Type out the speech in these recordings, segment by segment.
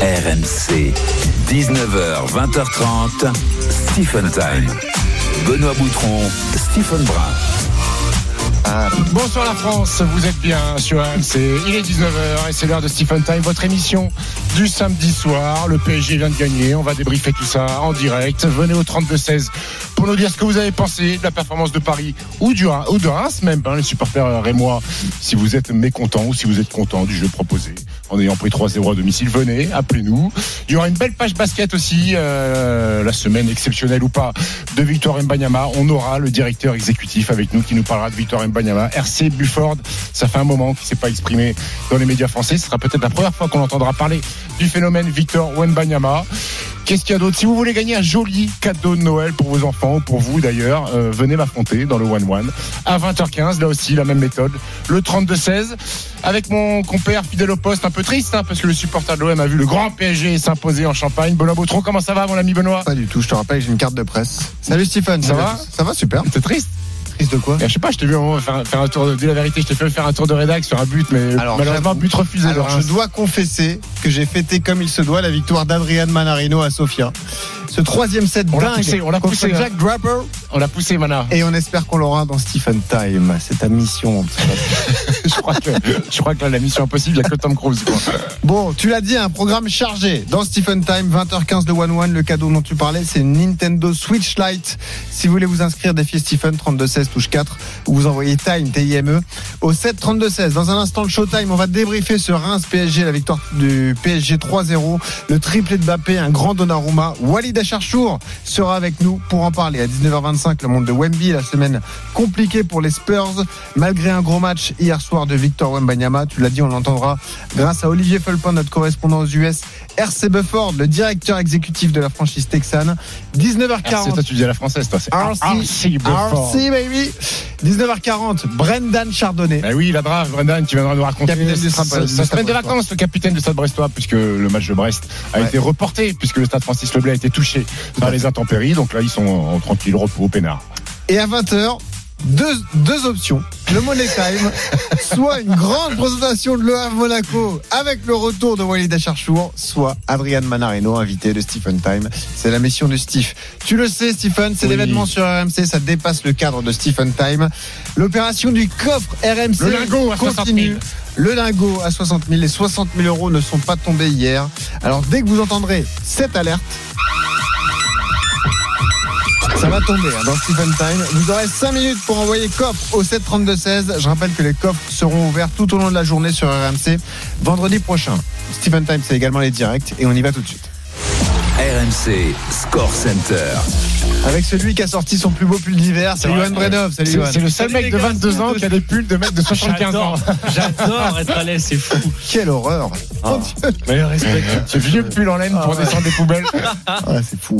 RMC, 19h, 20h30, Stephen Time. Benoît Boutron, Stephen Brun. Bonsoir la France, vous êtes bien sur AMC. Il est 19h et c'est l'heure de Stephen Time, votre émission du samedi soir. Le PSG vient de gagner, on va débriefer tout ça en direct. Venez au 32-16 pour nous dire ce que vous avez pensé de la performance de Paris ou, du, ou de Reims même, hein, les supporters rémois, si vous êtes mécontents ou si vous êtes contents du jeu proposé. En ayant pris 3-0 à domicile, venez, appelez-nous. Il y aura une belle page basket aussi, euh, la semaine exceptionnelle ou pas, de Victor Mbanyama. On aura le directeur exécutif avec nous qui nous parlera de Victor Mbanyama. RC Bufford, ça fait un moment qu'il ne s'est pas exprimé dans les médias français. Ce sera peut-être la première fois qu'on entendra parler du phénomène Victor Wembanyama. Qu'est-ce qu'il y a d'autre? Si vous voulez gagner un joli cadeau de Noël pour vos enfants, pour vous d'ailleurs, euh, venez m'affronter dans le One One à 20h15. Là aussi, la même méthode. Le 32-16 avec mon compère fidèle au poste, un peu triste hein, parce que le supporter de l'OM a vu le grand PSG s'imposer en Champagne. Benoît Bautron, comment ça va, mon ami Benoît? Pas du tout. Je te rappelle, j'ai une carte de presse. Salut Stephen, ça va? Ça va super. T'es triste? De quoi Je sais pas, je t'ai vu faire, faire, un tour de, dis la vérité, je t'ai fait faire un tour de rédac sur un but, mais alors, malheureusement, but refusé. Alors, je dois confesser que j'ai fêté comme il se doit la victoire d'Adrian Manarino à Sofia. Ce troisième set on dingue poussé, on l'a poussé, Jack Draper. On l'a poussé, Mana. Et on espère qu'on l'aura dans Stephen Time. C'est ta mission. je, crois que, je crois que là, la mission impossible, il n'y a que Tom Cruise. Quoi. Bon, tu l'as dit, un programme chargé. Dans Stephen Time, 20h15 de One One. Le cadeau dont tu parlais, c'est Nintendo Switch Lite. Si vous voulez vous inscrire, défi Stephen 3216 touche 4 ou vous envoyez Time T-I-M-E au 7 32 16. Dans un instant, le Showtime, on va débriefer sur Reims PSG, la victoire du PSG 3-0, le triplé de Bappé, un grand Donnarumma. Walid Acharchour sera avec nous pour en parler. À 19h25, le monde de Wemby, la semaine compliquée pour les Spurs, malgré un gros match hier soir de Victor Wembanyama. Tu l'as dit, on l'entendra grâce à Olivier Fulpin, notre correspondant aux US. RC Bufford, le directeur exécutif de la franchise texane. 19h40. RC, toi, tu dis à la française, toi. C'est RC, RC Bufford. RC, baby. 19h40, Brendan Chardonnay. Ben oui, la brave Brendan qui viendra nous raconter Capitaine sa, sa semaine de vacances, le capitaine du Stade Brestois, puisque le match de Brest a Ouais. été reporté, puisque le Stade Francis Leblay a été touché par les intempéries. Donc là, ils sont en tranquille repos, au peinard. Et à 20h, deux, deux options. Le Money Time, soit une grande présentation de l'OM Monaco avec le retour de Walid Acharchour, soit Adrian Manarino, invité de Stephen Time. C'est la mission de Steve. Tu le sais, Stephen, c'est Oui. l'événement sur RMC, ça dépasse le cadre de Stephen Time. L'opération du coffre RMC Le lingot à 60 000. continue. Le lingot à 60 000. Les 60 000 euros ne sont pas tombés hier. Alors dès que vous entendrez cette alerte, ça va tomber hein, dans Stephen Time. Vous aurez 5 minutes pour envoyer coffre au 732-16. Je rappelle que les coffres seront ouverts tout au long de la journée sur RMC vendredi prochain. Stephen Time, c'est également les directs et on y va tout de suite. RMC, Score Center. Avec celui qui a sorti son plus beau pull d'hiver, c'est Bredov. Salut C'est le seul mec de 22 ans qui a des pulls de mecs de 75 ans. J'adore, j'adore être à l'aise, c'est fou. Quelle horreur. Ah. Dieu. Mais respect. Ce vieux pull en laine pour descendre des poubelles. Ah, c'est fou.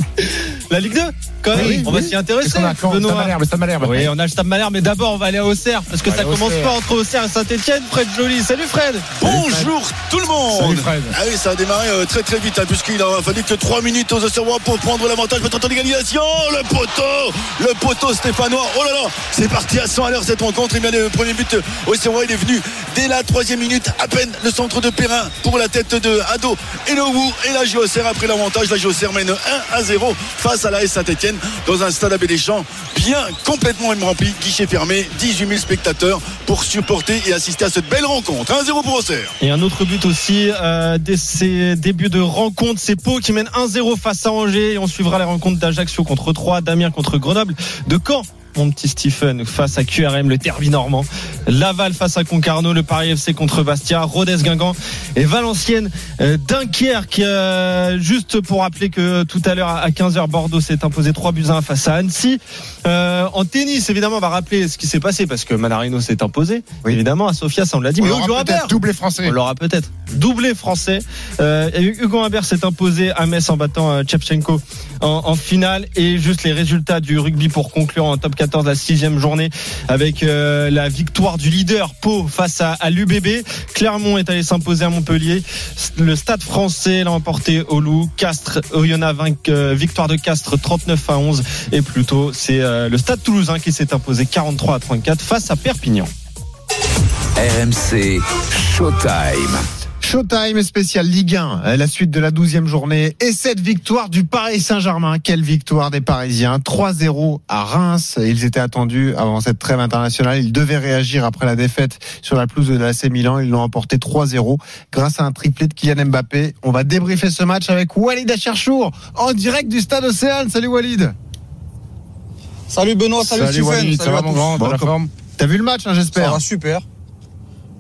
La Ligue 2, quand même, Oui, on va oui. s'y intéresser. Benoît. Stade Malherbe. Oui, on a le Stade Malherbe, mais d'abord on va aller à Auxerre parce que ça commence Auxerre. pas entre Auxerre et Saint-Etienne. Fred Joly, salut Fred. Bonjour tout le monde Salut Fred. Ah oui, ça a démarré euh, très très vite, hein, puisqu'il a fallu que 3 minutes aux Auxerrois pour prendre l'avantage. Peut-être en égalisation, le poteau Le poteau stéphanois, oh là là C'est parti à 100 à l'heure cette rencontre. Et bien le premier but Auxerrois, il est venu dès la troisième minute, à peine le centre de Perrin pour la tête de Ado et Nowu. Et la Auxerre a pris l'avantage. La Auxerre mène 1 à 0 face à la S Saint-Etienne dans un stade à Deschamps bien complètement rempli, guichet fermé, 18 000 spectateurs pour supporter et assister à cette belle rencontre. 1-0 pour Auxerre. Et un autre but aussi euh, dès ces débuts de rencontre, c'est Pau qui mène 1-0 face à Angers et on suivra les rencontres d'Ajaccio contre 3, Damien contre Grenoble, de Caen. Mon petit Stephen face à QRM, le derby normand. Laval face à Concarneau, le Paris FC contre Bastia, Rodez Guingamp et Valenciennes euh, Dunkerque. Euh, juste pour rappeler que tout à l'heure à 15h, Bordeaux s'est imposé 3 buts à 1 face à Annecy. Euh, en tennis, évidemment, on va rappeler ce qui s'est passé parce que Manarino s'est imposé. Oui. Évidemment, à Sofia, ça on l'a dit. On Mais Hugo Humbert, doublé français. on l'aura peut-être. Doublé français. Euh, Hugo Humbert s'est imposé à Metz en battant Chevchenko en, en finale. Et juste les résultats du rugby pour conclure en top 14 la sixième journée avec euh, la victoire du leader Pau face à, l'UBB. Clermont est allé s'imposer à Montpellier. Le Stade français l'a emporté au Loup. Castres, Oyonnax, euh, victoire de Castres 39 à 11. Et plutôt, c'est euh, le Stade toulousain qui s'est imposé 43 à 34 face à Perpignan. RMC, Showtime. Showtime spécial Ligue 1, euh, la suite de la 12e journée et cette victoire du Paris Saint-Germain. Quelle victoire des Parisiens. 3-0 à Reims. Ils étaient attendus avant cette trêve internationale. Ils devaient réagir après la défaite sur la pelouse de l'AC Milan. Ils l'ont emporté 3-0 grâce à un triplé de Kylian Mbappé. On va débriefer ce match avec Walid Acharchour en direct du stade Océane. Salut Walid. Salut Benoît, salut, Salut Stephen, Walid, ça salut va à mon tous. grand, t'as Bon, la comme- forme T'as vu le match, hein, Ça j'espère va super.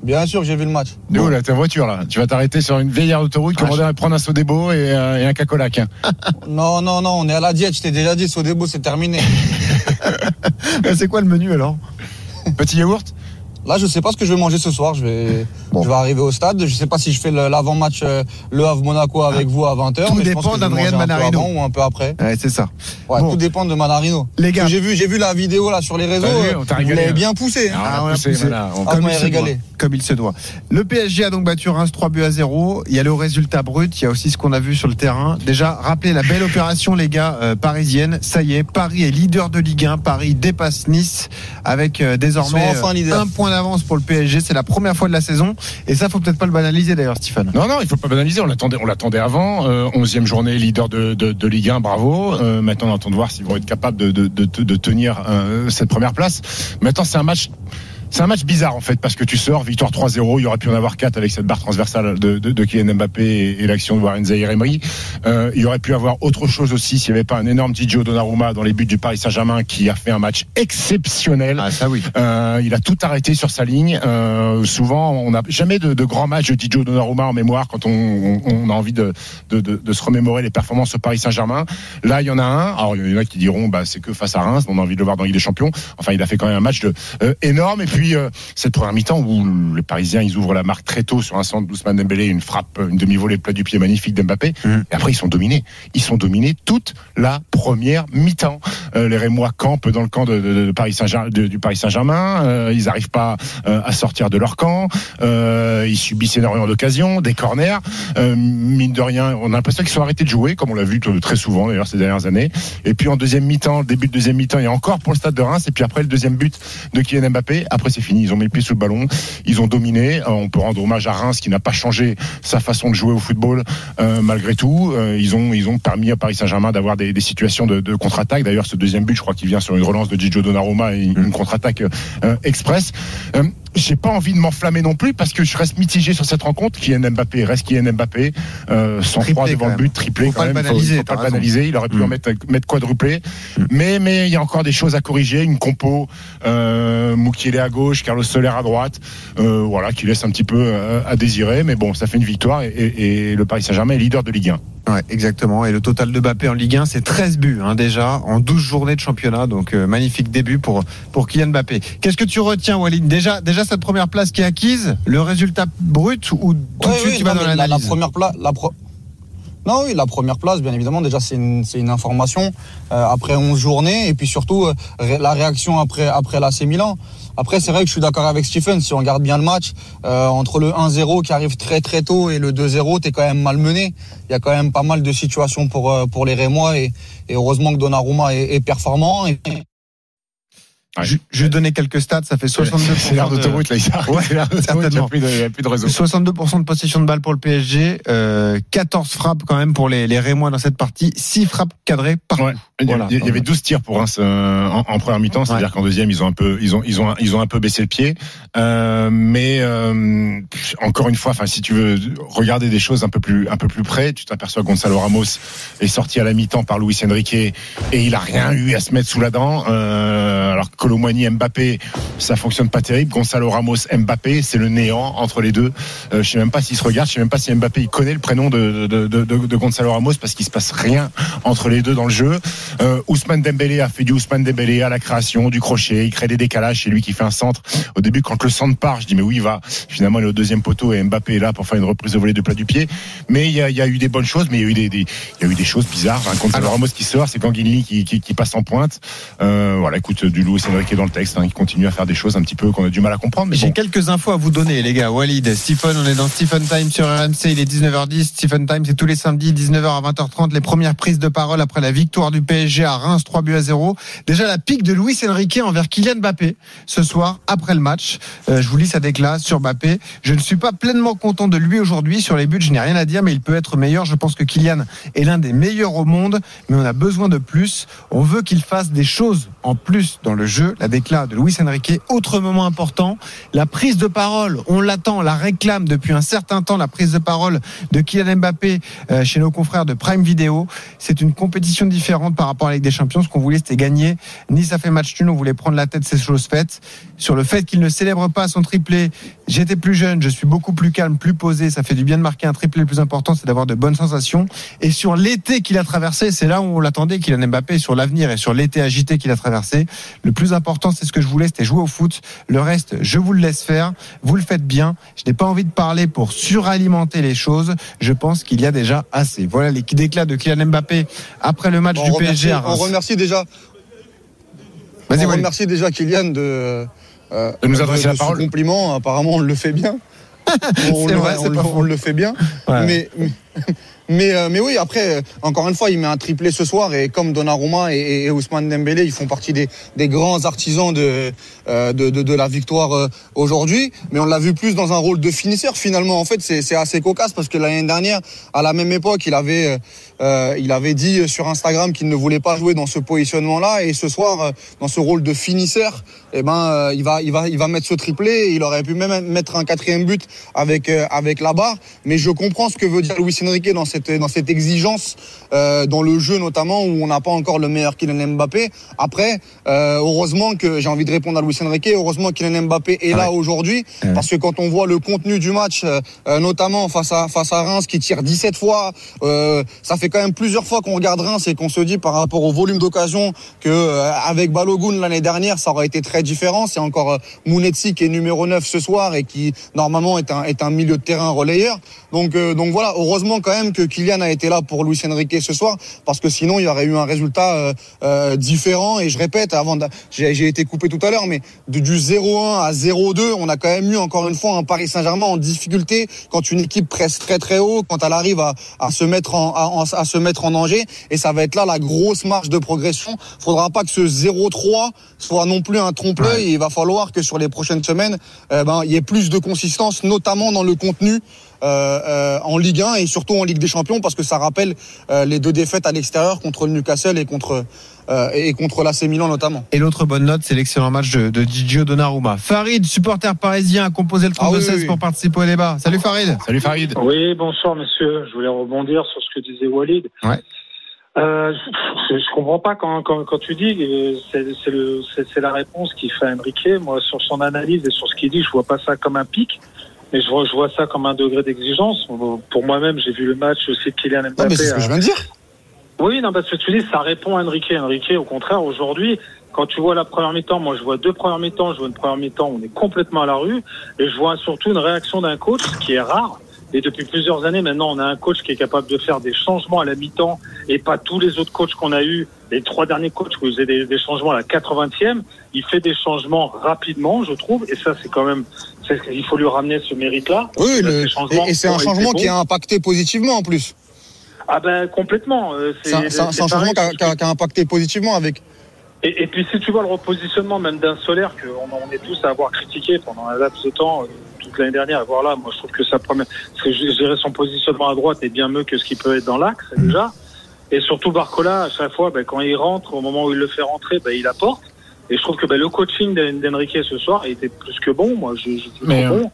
Bien sûr que j'ai vu le match. De où là, ta voiture là? Tu vas t'arrêter sur une vieille autoroute, Ah, commander, prendre un Sodebo et, euh, et un cacolac. hein. Non, non, non, on est à la diète, je t'ai déjà dit, Sodebo, c'est terminé. C'est quoi le menu alors? Petit yaourt? Là, je sais pas ce que je vais manger ce soir. Je vais, Bon. je vais arriver au stade. Je sais pas si je fais l'avant-match euh, Le Havre-Monaco avec vous à 20h. Tout mais dépend d'Adrien manger un peu Manarino. avant ou un peu après. Ouais, c'est ça. Ouais, Bon. Tout dépend de Manarino. Les gars. J'ai vu, j'ai vu la vidéo là sur les réseaux. Vu, euh, on t'a régalé, hein. bien poussé. hein. Ah, on a on a poussé, poussé. voilà. On- Ah, comme il doit. Comme il se doit. Le PSG a donc battu Reims 3 buts à 0. Il y a le résultat brut. Il y a aussi ce qu'on a vu sur le terrain. Déjà, rappelez la belle opération, les gars, euh, parisienne. Ça y est, Paris est leader de Ligue 1. Paris dépasse Nice avec euh, désormais enfin un point d'avance pour le PSG. C'est la première fois de la saison. Et ça, faut peut-être pas le banaliser d'ailleurs, Stéphane. Non, non, il faut pas banaliser. On l'attendait, on l'attendait avant. Euh, 11e journée, leader de, de, Ligue 1, bravo. Euh, maintenant, on attend de voir s'ils vont être capables de, de tenir euh, cette première place. Maintenant, c'est un match. C'est un match bizarre en fait parce que tu sors victoire 3-0, il y aurait pu en avoir 4 avec cette barre transversale de, de, de Kylian Mbappé et, et l'action de Warren Zahir Emery. Euh, il y aurait pu avoir autre chose aussi s'il n'y avait pas un énorme Gigio Donnarumma dans les buts du Paris Saint-Germain qui a fait un match exceptionnel. Ah, ça oui. Euh, il a tout arrêté sur sa ligne. Euh, souvent, on n'a jamais de, de grands matchs de Didio Donnarumma en mémoire quand on, on- on a envie de, de, de- de se remémorer les performances au Paris Saint-Germain. Là, il y en a un. Alors, il y en a qui diront, bah, c'est que face à Reims, on a envie de le voir dans Ligue des Champions. Enfin, il a fait quand même un match de, euh, énorme. Et puis, euh, cette première mi-temps où les Parisiens, ils ouvrent la marque très tôt sur un centre d'Ousmane Dembélé, une frappe, une demi-volée plat du pied magnifique d'Mbappé. Mhm. Et après, ils sont dominés. Ils sont dominés toute la première mi-temps. Euh, les Rémois campent dans le camp de, de- de Paris Saint-Germain, de- du Paris Saint-Germain. Euh, ils n'arrivent pas à sortir de leur camp. Ils subissent énormément d'occasions, des corners. Mine de rien, on a l'impression qu'ils sont arrêtés de jouer, comme on l'a vu très souvent d'ailleurs ces dernières années. Et puis en deuxième mi-temps, début de deuxième mi-temps, a encore pour le stade de Reims. Et puis après le deuxième but de Kylian Mbappé. Après c'est fini. Ils ont mis le pied sous le ballon. Ils ont dominé. Euh, on peut rendre hommage à Reims qui n'a pas changé sa façon de jouer au football euh, malgré tout. Euh, ils ont ils ont permis à Paris Saint-Germain d'avoir des, des situations de, de contre-attaque. D'ailleurs, ce deuxième but, je crois qu'il vient sur une relance de Gigio Donnarumma et une, une contre-attaque euh, express. J'ai pas envie de m'enflammer non plus parce que je reste mitigé sur cette rencontre. Kylian Mbappé reste Kylian Mbappé, euh, sans Triplé, froid quand devant le but, triplé Faut quand pas le même. banaliser, faut, faut t'as pas le banaliser. Il aurait pu Mm. en mettre, mettre quadruplé. Mm. Mais mais il y a encore des choses à corriger. Une compo, euh, Moukielé à gauche, Carlos Soler à droite, euh, voilà, qui laisse un petit peu euh, à désirer. Mais bon, ça fait une victoire et, et- et le Paris Saint-Germain est leader de Ligue 1. Ouais, exactement. Et le total de Mbappé en Ligue 1, c'est 13 buts hein, déjà en 12 journées de championnat. Donc euh, magnifique début pour pour Kylian Mbappé. Qu'est-ce que tu retiens, Walid? Déjà, déjà cette première place qui est acquise, le résultat brut ou tout de suite oui, tu vas dans la, la première place, la pro- Non, oui, la première place, bien évidemment, déjà c'est une, une information euh, après 11 journées et puis surtout euh, la réaction après après l'AC Milan. Après, c'est vrai que je suis d'accord avec Stephen. Si on regarde bien le match, euh, entre le 1-0 qui arrive très très tôt et le 2-0, t'es quand même malmené. Il y a quand même pas mal de situations pour euh, pour les Rémois et, et heureusement que Donnarumma est, est performant. Ouais. Je, je vais donner quelques stats, ça fait 62%. C'est l'air de- d'autoroute là, il. Ouais, il n'y a plus de- il y a plus de réseau. 62% de possession de balle pour le PSG, euh, 14 frappes quand même pour les, les Rémois dans cette partie, 6 frappes cadrées par Ouais. Il y, Voilà. avait- il y avait 12 tirs pour Reims euh, en, en première mi-temps, c'est-à-dire qu'en deuxième ils ont un peu ils ont ils ont ils ont un peu baissé le pied. Euh, mais euh, encore une fois, enfin si tu veux regarder des choses un peu plus un peu plus près, tu t'aperçois que Gonzalo Ramos est sorti à la mi-temps par Luis Enrique et il a rien eu à se mettre sous la dent. Euh, alors Colomboigny Mbappé, ça fonctionne pas terrible. Gonzalo Ramos Mbappé, c'est le néant entre les deux. Euh, je sais même pas s'ils se regardent, je sais même pas si Mbappé il connaît le prénom de de, de, de, de Gonzalo Ramos parce qu'il se passe rien entre les deux dans le jeu. Euh, Ousmane Dembélé a fait du Ousmane Dembélé à la création, du crochet, il crée des décalages, c'est lui qui fait un centre. Au début, quand le centre part, je dis mais oui, il va. Finalement, il est au deuxième poteau et Mbappé est là pour faire une reprise de volée de plat du pied. Mais il y a, il y a eu des bonnes choses, mais il y a eu des, des- il y a eu des choses bizarres. Gonzalo Ramos qui sort, c'est Ganguini qui, qui, qui passe en pointe. Euh, voilà, écoute, du Luis Enrique dans le texte. Hein. Il continue à faire des choses un petit peu qu'on a du mal à comprendre. J'ai quelques infos à vous donner, les gars. Walid, Stephen, on est dans Stephen Time sur RMC. Il est 19h10. Stephen Time, c'est tous les samedis, 19h à 20h30. Les premières prises de parole après la victoire du PSG à Reims, 3 buts à 0. Déjà la pique de Luis Enrique envers Kylian Mbappé ce soir après le match. Euh, je vous lis sa déclaration sur Mbappé. Je ne suis pas pleinement content de lui aujourd'hui sur les buts. Je n'ai rien à dire, mais il peut être meilleur. Je pense que Kylian est l'un des meilleurs au monde, mais on a besoin de plus. On veut qu'il fasse des choses en plus dans le jeu. La déclaration de Luis Enrique. Autre moment important, la prise de parole. On l'attend, la réclame depuis un certain temps, la prise de parole de Kylian Mbappé euh, chez nos confrères de Prime Video. C'est une compétition différente par rapport à la des Champions. Ce qu'on voulait, c'était gagner. Nice a fait match nul. On voulait prendre la tête, c'est chose faite. Sur le fait qu'il ne célèbre pas son triplé, j'étais plus jeune, je suis beaucoup plus calme, plus posé. Ça fait du bien de marquer un triplé. Le plus important, c'est d'avoir de bonnes sensations. Et sur l'été qu'il a traversé, c'est là où on l'attendait, Kylian Mbappé, sur l'avenir et sur l'été agité qu'il a traversé. Le plus important, c'est ce que je voulais, c'était jouer au foot. Le reste, je vous le laisse faire. Vous le faites bien. Je n'ai pas envie de parler pour suralimenter les choses. Je pense qu'il y a déjà assez. Voilà les déclats de Kylian Mbappé après le match On du remercie, PSG à on remercie déjà, Vas-y, on remercie déjà Kylian de, euh, De nous adresser la ce parole. compliment. Apparemment, on le fait bien. on, le, vrai, on le- on fait bien. Ouais. Mais, mais, mais, euh, mais oui, après, euh, encore une fois, il met un triplé ce soir et comme Donnarumma et, et, Ousmane Dembélé, ils font partie des, grands artisans de, euh, de, la victoire euh, aujourd'hui. Mais on l'a vu plus dans un rôle de finisseur finalement. En fait, c'est assez cocasse parce que l'année dernière, à la même époque, il avait, euh, il avait dit sur Instagram qu'il ne voulait pas jouer dans ce positionnement-là et ce soir, dans ce rôle de finisseur, eh ben, euh, il va, il va, il va mettre ce triplé. Il aurait pu même mettre un quatrième but avec euh, avec la barre. Mais je comprends ce que veut dire Luis Enrique dans cette dans cette exigence euh, dans le jeu notamment où on n'a pas encore le meilleur Kylian Mbappé. Après, heureusement que j'ai envie de répondre à Luis Enrique. Heureusement que Kylian Mbappé est là aujourd'hui Ouais. parce que quand on voit le contenu du match, notamment face à face à Reims qui tire 17 fois, ça fait quand même plusieurs fois qu'on regarde Reims et qu'on se dit par rapport au volume d'occasion que avec Balogun l'année dernière, ça aurait été très différent. C'est encore euh, Mounetzi qui est numéro 9 ce soir et qui normalement est un est un milieu de terrain relayeur. Donc euh, donc voilà, heureusement quand même que Kylian a été là pour Luis Enrique ce soir parce que sinon il y aurait eu un résultat euh, différent et je répète avant j'ai été coupé tout à l'heure mais du 0-1 à 0-2, on a quand même eu encore une fois un Paris Saint-Germain en difficulté quand une équipe presse très très haut, quand elle arrive à, à se mettre en, à, à se mettre en danger. Et ça va être là la grosse marge de progression. Faudra pas que ce 0-3 soit non plus un Et Il va falloir que sur les prochaines semaines, eh ben, il y ait plus de consistance, notamment dans le contenu. euh, euh, en Ligue 1 et surtout en Ligue des Champions parce que ça rappelle euh, les deux défaites à l'extérieur contre le Newcastle et contre euh, et contre l'AC Milan notamment. Et l'autre bonne note, c'est l'excellent match de, de Gigio Donnarumma. Farid, supporter parisien, a composé le 32-16 Ah oui, oui, oui. pour participer au débat. Salut Farid. Salut Farid. Oui, bonsoir monsieur. Je voulais rebondir sur ce que disait Walid. Ouais. Euh, je, je comprends pas quand, quand, quand tu dis que c'est c'est la réponse qui fait Enrique. Moi, sur son analyse et sur ce qu'il dit, je vois pas ça comme un pic, mais je vois, je vois ça comme un degré d'exigence. Pour moi-même, j'ai vu le match aussi de Kylian Non, Mbappé. mais c'est ce que je viens de dire. Oui, non, parce que tu dis, ça répond à Enrique. Enrique, au contraire, aujourd'hui, quand tu vois la première mi-temps, moi je vois deux premières mi-temps, je vois une première mi-temps où on est complètement à la rue, et je vois surtout une réaction d'un coach qui est rare. Et depuis plusieurs années, maintenant, on a un coach qui est capable de faire des changements à la mi-temps et pas tous les autres coachs qu'on a eu. Les trois derniers coachs qui faisaient des, des changements à la 80e, il fait des changements rapidement, je trouve. Et ça, c'est quand même, il faut lui ramener ce mérite-là. Oui, le- et, et c'est un changement qui a impacté positivement en plus. Ah ben complètement. euh, C'est un, changement qui a, impacté positivement avec. Et, et puis si tu vois le repositionnement même d'un solaire que on, est tous à avoir critiqué pendant un laps de temps euh, toute l'année dernière, et voilà, moi je trouve que sa première, parce que je je dirais son positionnement à droite est bien mieux que ce qui peut être dans l'axe déjà. Et surtout Barcola, à chaque fois, ben, quand il rentre, au moment où il le fait rentrer, ben, il apporte. Et je trouve que ben, le coaching d'En- d'Enrique ce soir été plus que bon. Moi, je, je Mais, bon.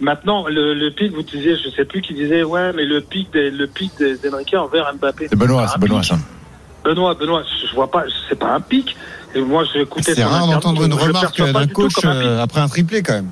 Maintenant, le, le pic, vous disiez, je sais plus qui disait, ouais, mais le pic, des- le pic d'Enrique envers Mbappé. C'est Benoît, c'est Benoît ça. Benoît, Benoît, je vois pas, c'est pas un pic. Et moi, j'ai écouté. C'est rare d'entendre une remarque d'un coach un euh, après un triplé quand même.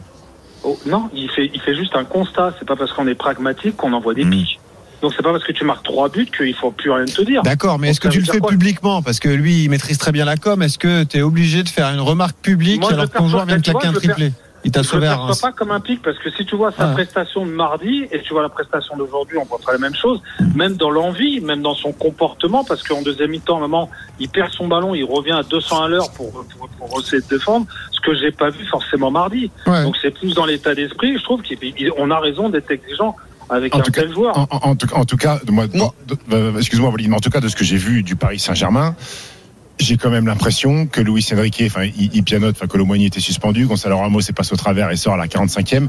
Oh, non, il fait, il fait juste un constat. C'est pas parce qu'on est pragmatique qu'on envoie des Mm. pics. Donc c'est pas parce que tu marques trois buts qu'il faut plus rien te dire. D'accord, mais est-ce que tu le fais publiquement? Parce que lui, il maîtrise très bien la com. Est-ce que tu es obligé de faire une remarque publique Moi, alors le que ton joueur vient de claquer un triplé? Il t'a sauvé à Reims. pas comme un pic parce que si tu vois sa Ah. prestation de mardi et tu vois la prestation d'aujourd'hui, on voit pas la même chose. Même dans l'envie, même dans son comportement, parce qu'en deuxième mi-temps, moment, il perd son ballon, il revient à 200 à l'heure pour, pour, pour essayer de défendre, ce que j'ai pas vu forcément mardi. Ouais. Donc c'est plus dans l'état d'esprit. Je trouve qu'on a raison d'être exigeant avec En un tout cas- joueur. En, en- en tout, en tout cas, de moi, euh, excuse-moi, en tout cas, de ce que j'ai vu du Paris Saint-Germain, j'ai quand même l'impression que Luis Enrique, enfin, il, il pianote, enfin, que Lomoni était suspendu, Gonzalo Ramos est passé au travers et sort à la 45e.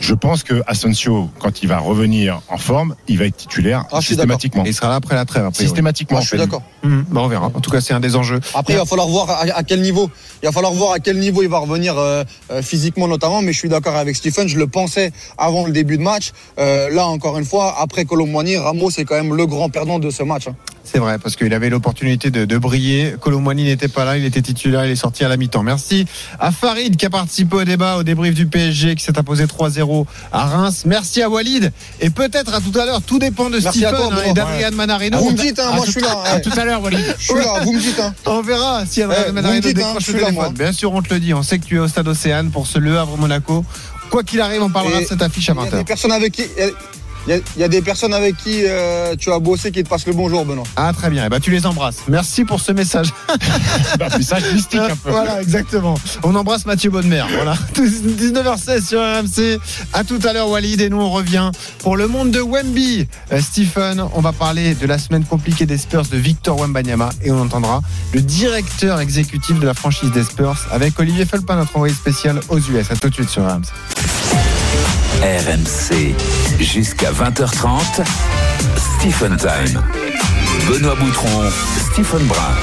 Je pense que Asensio, quand il va revenir en forme, il va être titulaire Ah, systématiquement. Et il sera là après la trêve. Systématiquement. Moi, je suis d'accord. Bah, on verra. En tout cas, c'est un des enjeux. Après, il va falloir voir à, à quel niveau. Il va falloir voir à quel niveau il va revenir euh, euh, physiquement notamment. Mais je suis d'accord avec Stephen. Je le pensais avant le début de match. Euh, là, encore une fois, après Colomboigny, Ramos est quand même le grand perdant de ce match. hein. C'est vrai, parce qu'il avait l'opportunité de, de briller. Colomboigny n'était pas là, il était titulaire, il est sorti à la mi-temps. Merci à Farid qui a participé au débat, au débrief du PSG, qui s'est imposé 3-0 à Reims. Merci à Walid. Et peut-être à tout à l'heure, tout dépend de Merci Stephen toi, hein, et d'Adrian Manarino. Vous me dites, hein, moi je suis là. À tout à l'heure, Walid. Je suis là, vous me dites. Hein. On verra si Adrien Eh, Manarino décroche le téléphone. Bien sûr, on te le dit. On sait que tu es au stade Océane pour ce Le Havre Monaco. Quoi qu'il arrive, on parlera Et de cette affiche à Il y a 20h. des personnes avec qui. Il y a, il y a des personnes avec qui euh, tu as bossé qui te passent le bonjour, Benoît. Ah, très bien. Eh ben, tu les embrasses. Merci pour ce message. Bah, message mystique un peu. Voilà, exactement. On embrasse Mathieu Bonnemer. Voilà. 19h16 sur RMC. À tout à l'heure, Walid. Et nous, on revient pour le monde de Wemby. Euh, Stephen, on va parler de la semaine compliquée des Spurs de Victor Wembanyama. Et on entendra le directeur exécutif de la franchise des Spurs avec Olivier Felpin, notre envoyé spécial aux US. À tout de suite sur RMC. RMC, jusqu'à 20h30, Stephen Time. Benoît Boutron, Stephen Brun.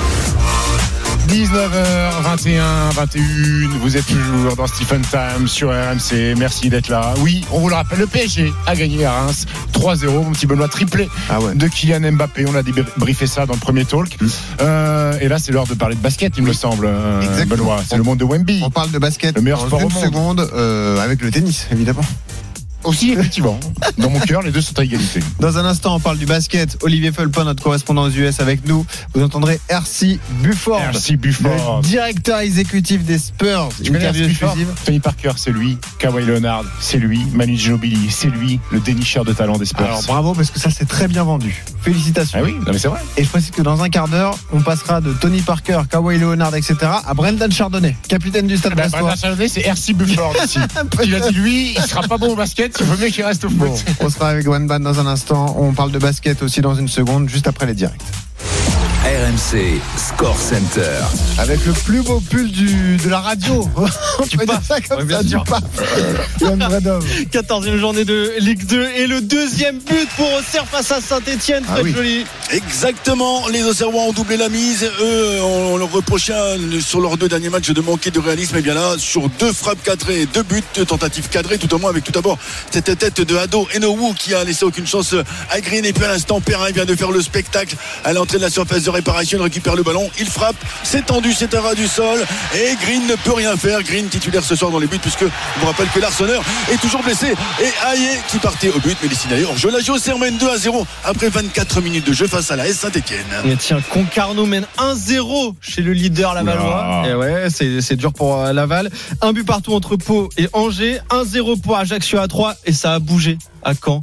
19h21, 21, vous êtes toujours dans Stephen Time sur RMC. Merci d'être là. Oui, on vous le rappelle, le PSG a gagné à Reims 3-0. Mon petit Benoît triplé Ah ouais. de Kylian Mbappé. On a débriefé ça dans le premier talk. Euh, et là, c'est l'heure de parler de basket, il me semble, euh, Exactement. Benoît. C'est le monde de Wemby. On parle de basket Le meilleur dans sport une au monde. seconde euh, avec le tennis, évidemment. Aussi, effectivement. Dans mon cœur, les deux sont à égalité. Dans un instant, on parle du basket. Olivier Felpin, notre correspondant aux US avec nous. Vous entendrez RC Bufford. Merci Bufford. Le directeur exécutif des Spurs. Tu Interview exclusive. Tony Parker, c'est lui. Kawhi Leonard, c'est lui. Manu Ginobili, c'est lui. Le dénicheur de talent des Spurs. Alors bravo parce que ça c'est très bien vendu. Félicitations. ah oui, non mais c'est vrai. Et je précise que dans un quart d'heure, on passera de Tony Parker, Kawhi Leonard, etc. à Brendan Chardonnay, capitaine du Stade Bah, Brestois. Brendan Chardonnay, c'est RC Bufford ici. Il a dit lui, il sera pas bon au basket, il vaut mieux qu'il reste au foot. On sera avec Wenban dans un instant. On parle de basket aussi dans une seconde, juste après les directs. RMC, Score Center. Avec le plus beau pull du, de la radio. on peut dire ça comme Ouais, bien ça, du sûr. Yann Bredov. 14e journée de Ligue 2 et le deuxième but pour Auxerre face à Saint-Etienne. Ah Très oui. joli. Exactement, les Auxerrois ont doublé la mise. Eux, on leur reprochait euh, sur leurs deux derniers matchs de manquer de réalisme. Et bien là, sur deux frappes cadrées, deux buts, deux tentatives cadrées, tout au moins avec tout d'abord cette tête de Ado Enowu qui a laissé aucune chance à Green. Et puis à l'instant, Perrin vient de faire le spectacle à l'entrée de la surface de réparation. Il récupère le ballon, il frappe, c'est tendu, c'est un ras du sol. Et Green ne peut rien faire. Green titulaire ce soir dans les buts, puisque je vous rappelle que l'Arseneur est toujours blessé. Et Aye qui partait au but, mais les signalés hors jeu. La José mène 2 à 0 après 24 minutes de jeu face à la S Saint-Etienne. Et tiens, Concarneau mène 1-0 chez le leader Lavallois. Et ouais, c'est c'est dur pour euh, Laval. Un but partout entre Pau et Angers. 1-0 pour Ajaccio à 3 et ça a bougé à Caen.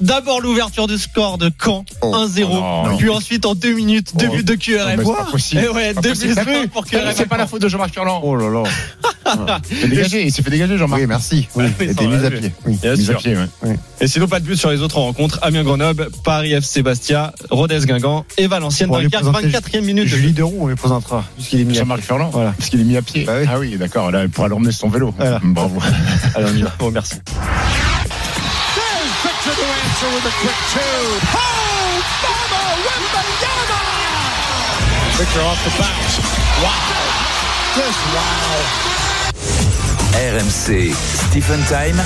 D'abord, l'ouverture du score de Caen, Oh, 1-0. oh non. puis ensuite en deux minutes, deux Oh. buts de QRM. c'est pas possible. Et ouais, Pas deux buts pour QRM. C'est pas la faute de Jean-Marc Furlan. Oh là là. Il s'est dégagé, il s'est fait dégager Jean-Marc. Oui, merci. Oui, oui, était mis à pied. Oui. Mise à pied, ouais. Et sinon, pas de but sur les autres rencontres. Amiens-Grenoble, Paris FC Bastia, Rodez-Guingamp et Valenciennes dans aller le 24e minute. Julie Deroux, on les présentera. Puisqu'il est mis à Jean-Marc. Furlan. Voilà. Parce qu'il est mis à pied. Bah. Ah oui, d'accord. Là, il pourra l'emmener sur son vélo. Bravo. Allez, on y va. Bon, merci. RMC, Stephen Time.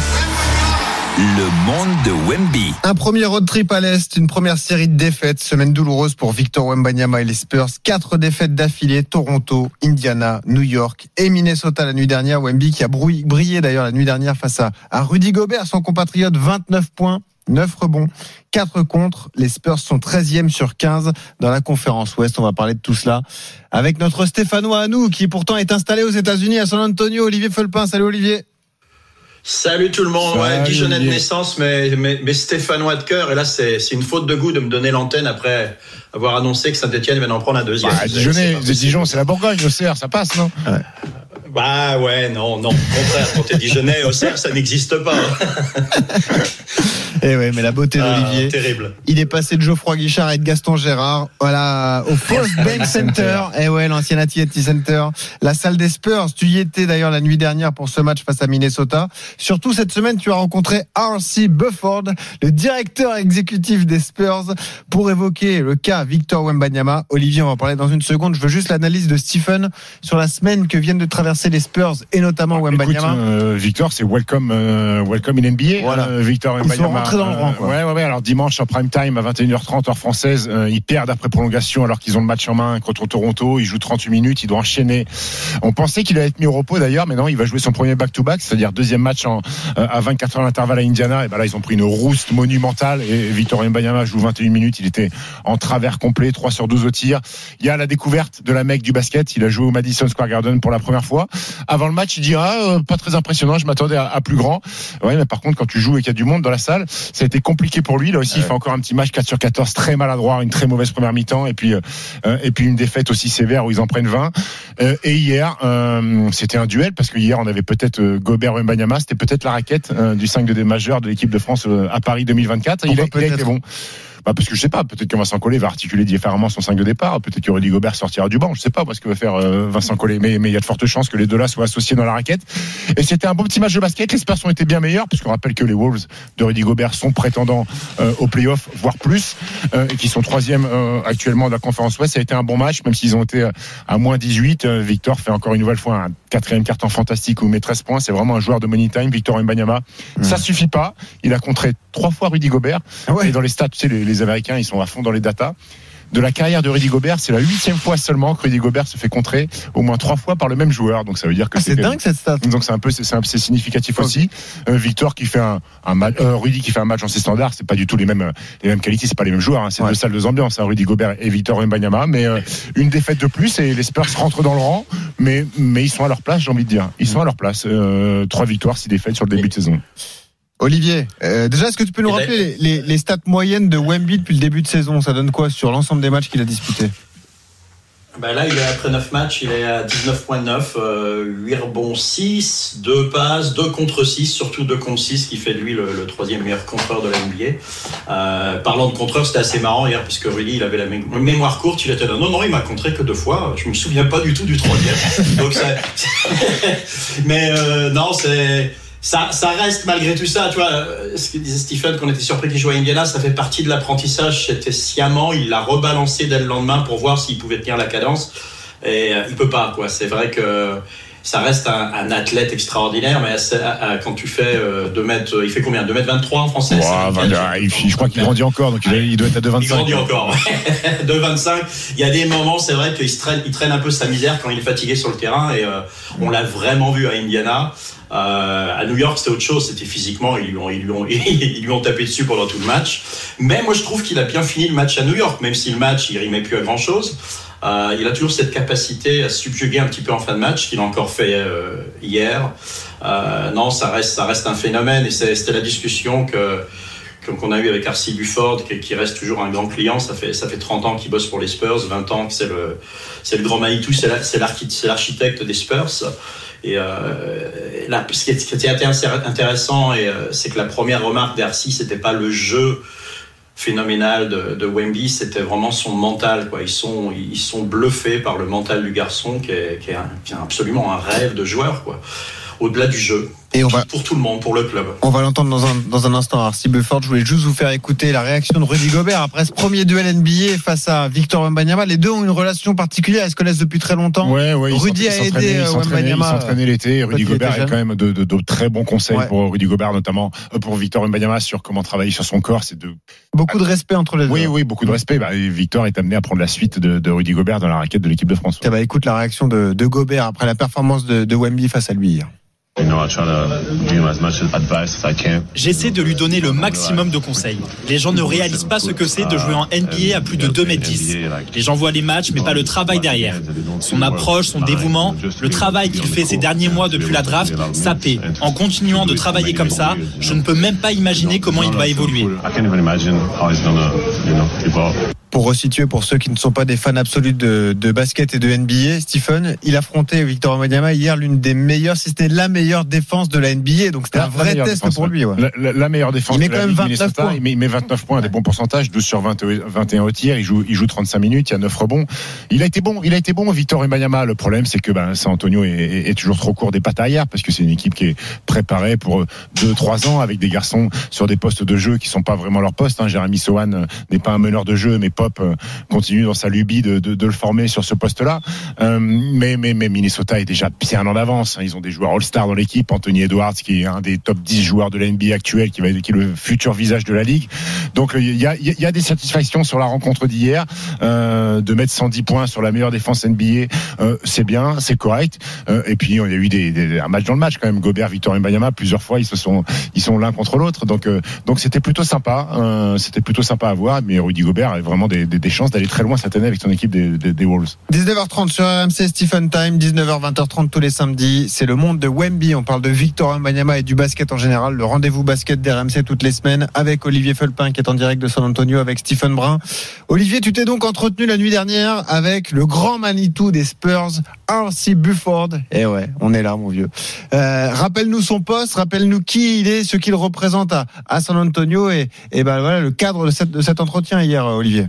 Le monde de Wemby. Un premier road trip à l'Est, une première série de défaites, semaine douloureuse pour Victor Wembanyama et les Spurs. Quatre défaites d'affilée, Toronto, Indiana, New York et Minnesota la nuit dernière. Wemby qui a brillé d'ailleurs la nuit dernière face à, à Rudy Gobert, son compatriote, 29 points. 9 rebonds, 4 contre. Les Spurs sont 13e sur 15 dans la conférence Ouest. On va parler de tout cela avec notre Stéphanois à nous, qui pourtant est installé aux États-Unis à San Antonio, Olivier Fulpin. Salut Olivier. Salut tout le monde. Ouais, Dijonais de naissance, mais, mais, mais Stéphanois de cœur. Et là, c'est une faute de goût de me donner l'antenne après avoir annoncé que Saint-Etienne va en prendre un deuxième. Bah, Dijonais. Dijon, c'est la Bourgogne, Auxerre, ça passe, non? Bah ouais, non, non. Au contraire, quand t'es Dijonais, Auxerre, ça n'existe pas. Eh ouais, mais la beauté Ah, d'Olivier. terrible. Il est passé de Geoffroy Guichard et de Gaston Gérard voilà, au First Bank Center. Eh ouais, l'ancien Ati Center. La salle des Spurs. Tu y étais d'ailleurs la nuit dernière pour ce match face à Minnesota. Surtout cette semaine, tu as rencontré R.C. Bufford, le directeur exécutif des Spurs, pour évoquer le cas Victor Wembanyama. Olivier, on va en parler dans une seconde. Je veux juste l'analyse de Stephen sur la semaine que viennent de traverser les Spurs et notamment Écoute, Wembanyama. euh, Victor, c'est welcome, euh, welcome in NBA. Voilà. euh, Victor Ils sont Wembanyama. rentrés dans le rang, quoi. ouais, ouais, ouais. Alors dimanche en prime time à 21h30 heure française, ils perdent après prolongation alors qu'ils ont le match en main contre Toronto. Ils jouent 38 minutes, il doit enchaîner. On pensait qu'il allait être mis au repos d'ailleurs, mais non, il va jouer son premier back-to-back, c'est-à-dire deuxième match en, à 24 heures d'intervalle à Indiana. Et ben là, ils ont pris une rouste monumentale et Victor Wembanyama joue 21 minutes. Il était en travers complet, 3 sur 12 au tir. Il y a la découverte de la mec du basket. Il a joué au Madison Square Garden pour la première fois. Avant le match, il dit ah, euh, pas très impressionnant. Je m'attendais à, à plus grand. Ouais, mais par contre, quand tu joues et qu'il y a du monde dans la salle, ça a été compliqué pour lui. Là aussi, il fait encore un petit match 4 sur 14, très maladroit, une très mauvaise première mi-temps, et puis euh, euh, et puis une défaite aussi sévère où ils en prennent 20. Euh, et hier, euh, c'était un duel parce que hier on avait peut-être Gobert Wembanyama, c'était peut-être la raquette du 5 de des majeurs de l'équipe de France à Paris 2024. il, a, il a été bon. Bah parce que je sais pas, peut-être que Vincent Collet va articuler différemment son 5 de départ, peut-être que Rudy Gobert sortira du banc, je sais pas parce que va faire euh, Vincent Collet, mais mais il y a de fortes chances que les deux là soient associés dans la raquette. Et c'était un bon petit match de basket, les Spurs ont été bien meilleurs puisqu'on rappelle que les Wolves de Rudy Gobert sont prétendants euh, aux playoffs, voire plus, euh, et qui sont troisième euh, actuellement de la conférence Ouest. Ça a été un bon match, même s'ils ont été à moins 18. Euh, Victor fait encore une nouvelle fois un quatrième carton fantastique où il met 13 points. C'est vraiment un joueur de money time, Victor Mbanyama. Ça suffit pas. Il a contré trois fois Rudy Gobert. Ouais. Et dans les stats, tu sais, les, les Américains, ils sont à fond dans les datas. De la carrière de Rudy Gobert, c'est la huitième fois seulement que Rudy Gobert se fait contrer au moins trois fois par le même joueur. Donc ça veut dire que Ah, c'est dingue cette stat. donc c'est un peu c'est significatif aussi. Euh, Victor qui fait un, un match, euh, Rudy qui fait un match en ses standards, c'est pas du tout les mêmes euh, les mêmes qualités, c'est pas les mêmes joueurs. Hein, c'est Ouais. deux salles deux ambiances, hein, Rudy Gobert et Victor Wembanyama. Mais euh, une défaite de plus et les Spurs rentrent dans le rang, mais mais ils sont à leur place, j'ai envie de dire. Ils sont à leur place. Euh, trois victoires, six défaites sur le début de saison. Olivier, euh, déjà, est-ce que tu peux nous Et rappeler les, les- les stats moyennes de Wemby depuis le début de saison? Ça donne quoi sur l'ensemble des matchs qu'il a disputés? Ben là, il est après 9 matchs, il est à 19.9, euh, 8 rebonds 6, 2 passes, 2 contre 6, surtout 2 contre 6, qui fait de lui le, le troisième meilleur contreur de la NBA. Euh, parlant de contreur, c'était assez marrant hier, puisque Rudy, il avait la mé- mémoire courte, il était là, non, non, il m'a contré que deux fois, je me souviens pas du tout du troisième. Donc ça... Mais euh, non, c'est... Ça, reste malgré tout ça, tu vois, euh, ce que disait Stephen, qu'on était surpris qu'il joue à Indiana, ça fait partie de l'apprentissage, c'était sciemment, il l'a rebalancé dès le lendemain pour voir s'il pouvait tenir la cadence, et euh, il peut pas, quoi. C'est vrai que ça reste un, un athlète extraordinaire, mais à- à- quand tu fais 2 mètres, il fait combien? 2 mètres 23 en français? C'est- vingt- il- je crois qu'il grandit encore, donc il, doit être à 2,25. il grandit encore. de 25. Il y a des moments, c'est vrai qu'il traîne, il traîne un peu sa misère quand il est fatigué sur le terrain et euh, on l'a vraiment vu à Indiana. Euh, à New York, c'était autre chose. C'était physiquement, ils lui, ont, ils, lui ont, ils lui ont tapé dessus pendant tout le match. Mais moi, je trouve qu'il a bien fini le match à New York, même si le match, il rimait plus à grand chose. Euh, il a toujours cette capacité à subjuguer un petit peu en fin de match, qu'il a encore fait euh, hier. Euh, non, ça reste, un phénomène et c'était la discussion que qu'on a eu avec Arcy Bufford, qui, reste toujours un grand client. Ça fait, ça fait 30 ans qu'il bosse pour les Spurs, 20 ans que c'est le, c'est le grand Manitou, c'est la- c'est l'archi- c'est l'architecte des Spurs. Et là, ce qui était intéressant, c'est que la première remarque d'Arcy, c'était pas le jeu phénoménal de, de Wemby, c'était vraiment son mental. Quoi. Ils, sont, ils sont bluffés par le mental du garçon, qui est, qui est, un- qui est absolument un rêve de joueur, au-delà du jeu. Et on va, Pour tout le monde, pour le club. on va l'entendre dans un, dans un instant. Alors, si Bufford, je voulais juste vous faire écouter la réaction de Rudy Gobert après ce premier duel NBA face à Victor Wembanyama. Les deux ont une relation particulière. Ils se connaissent depuis très longtemps. Ouais, ouais, Rudy a aidé, il euh, s'entraînait, il Wembanyama, s'entraînait l'été. Rudy quand il Gobert a quand même de, de- de très bons conseils Ouais. pour Rudy Gobert, notamment euh, pour Victor Wembanyama sur comment travailler sur son corps. C'est de Beaucoup de respect entre les deux. oui, oui, beaucoup de respect. Bah, Victor est amené à prendre la suite de, de Rudy Gobert dans la raquette de l'équipe de France. Tiens, bah, écoute la réaction de, de Gobert après la performance de, de Wemby face à lui hier. J'essaie de lui donner le maximum de conseils. Les gens ne réalisent pas ce que c'est de jouer en NBA à plus de 2 m 10. Les gens voient les matchs, mais pas le travail derrière. Son approche, son dévouement, le travail qu'il fait ces derniers mois depuis la draft, ça paie. En continuant de travailler comme ça, je ne peux même pas imaginer comment il va évoluer. Pour resituer, pour ceux qui ne sont pas des fans absolus de, de basket et de NBA, Stephen, il affrontait Victor Wembanyama hier l'une des meilleures, si c'était la meilleure défense de la NBA. Donc c'était un vrai test défense, pour lui. Ouais. La, la- la meilleure défense. Il met de la même Ligue 29 Minnesota. points. Il met, il met 29 points, des bons pourcentages, 12 sur 20, 21 au tir. Il joue, il joue 35 minutes, il y a 9 rebonds. Il a été bon, il a été bon, Victor Wembanyama. Le problème, c'est que ben, San Antonio est, est- est toujours trop court des pattes arrière parce que c'est une équipe qui est préparée pour 2-3 ans avec des garçons sur des postes de jeu qui sont pas vraiment leur poste. Hein. Jérémy Sohan euh, n'est pas un meneur de jeu, mais Euh, continue dans sa lubie de, le former sur ce poste-là. Euh, mais, mais, Minnesota est déjà bien en avance. hein. Ils ont des joueurs All-Star dans l'équipe. Anthony Edwards, qui est un des top 10 joueurs de la NBA actuelle, qui, va, qui est le futur visage de la ligue. Donc il y a, il y a des satisfactions sur la rencontre d'hier. Euh, de mettre 110 points sur la meilleure défense NBA, euh, c'est bien, c'est correct. Euh, et puis on a eu un match dans le match quand même. Gobert, Victor Wembanyama, plusieurs fois ils se sont, ils sont l'un contre l'autre. Donc euh, donc c'était plutôt sympa. Euh, c'était plutôt sympa à voir. Mais Rudy Gobert a vraiment des, chances d'aller très loin cette année avec son équipe des, Wolves. 19h30 sur RMC Stephen Time, 19h 20h30 tous les samedis. C'est le monde de Wemby. On parle de Victor Wembanyama et du basket en général. Le rendez-vous basket d'RMC toutes les semaines avec Olivier Felpin qui est en direct de San Antonio avec Stephen Brun. Olivier, tu t'es donc entretenu la nuit dernière avec le grand Manitou des Spurs, R.C. Bufford. Eh ouais, on est là, mon vieux. Euh, rappelle-nous son poste, rappelle-nous qui il est, ce qu'il représente à, San Antonio et, ben voilà le cadre de cet entretien hier, Olivier.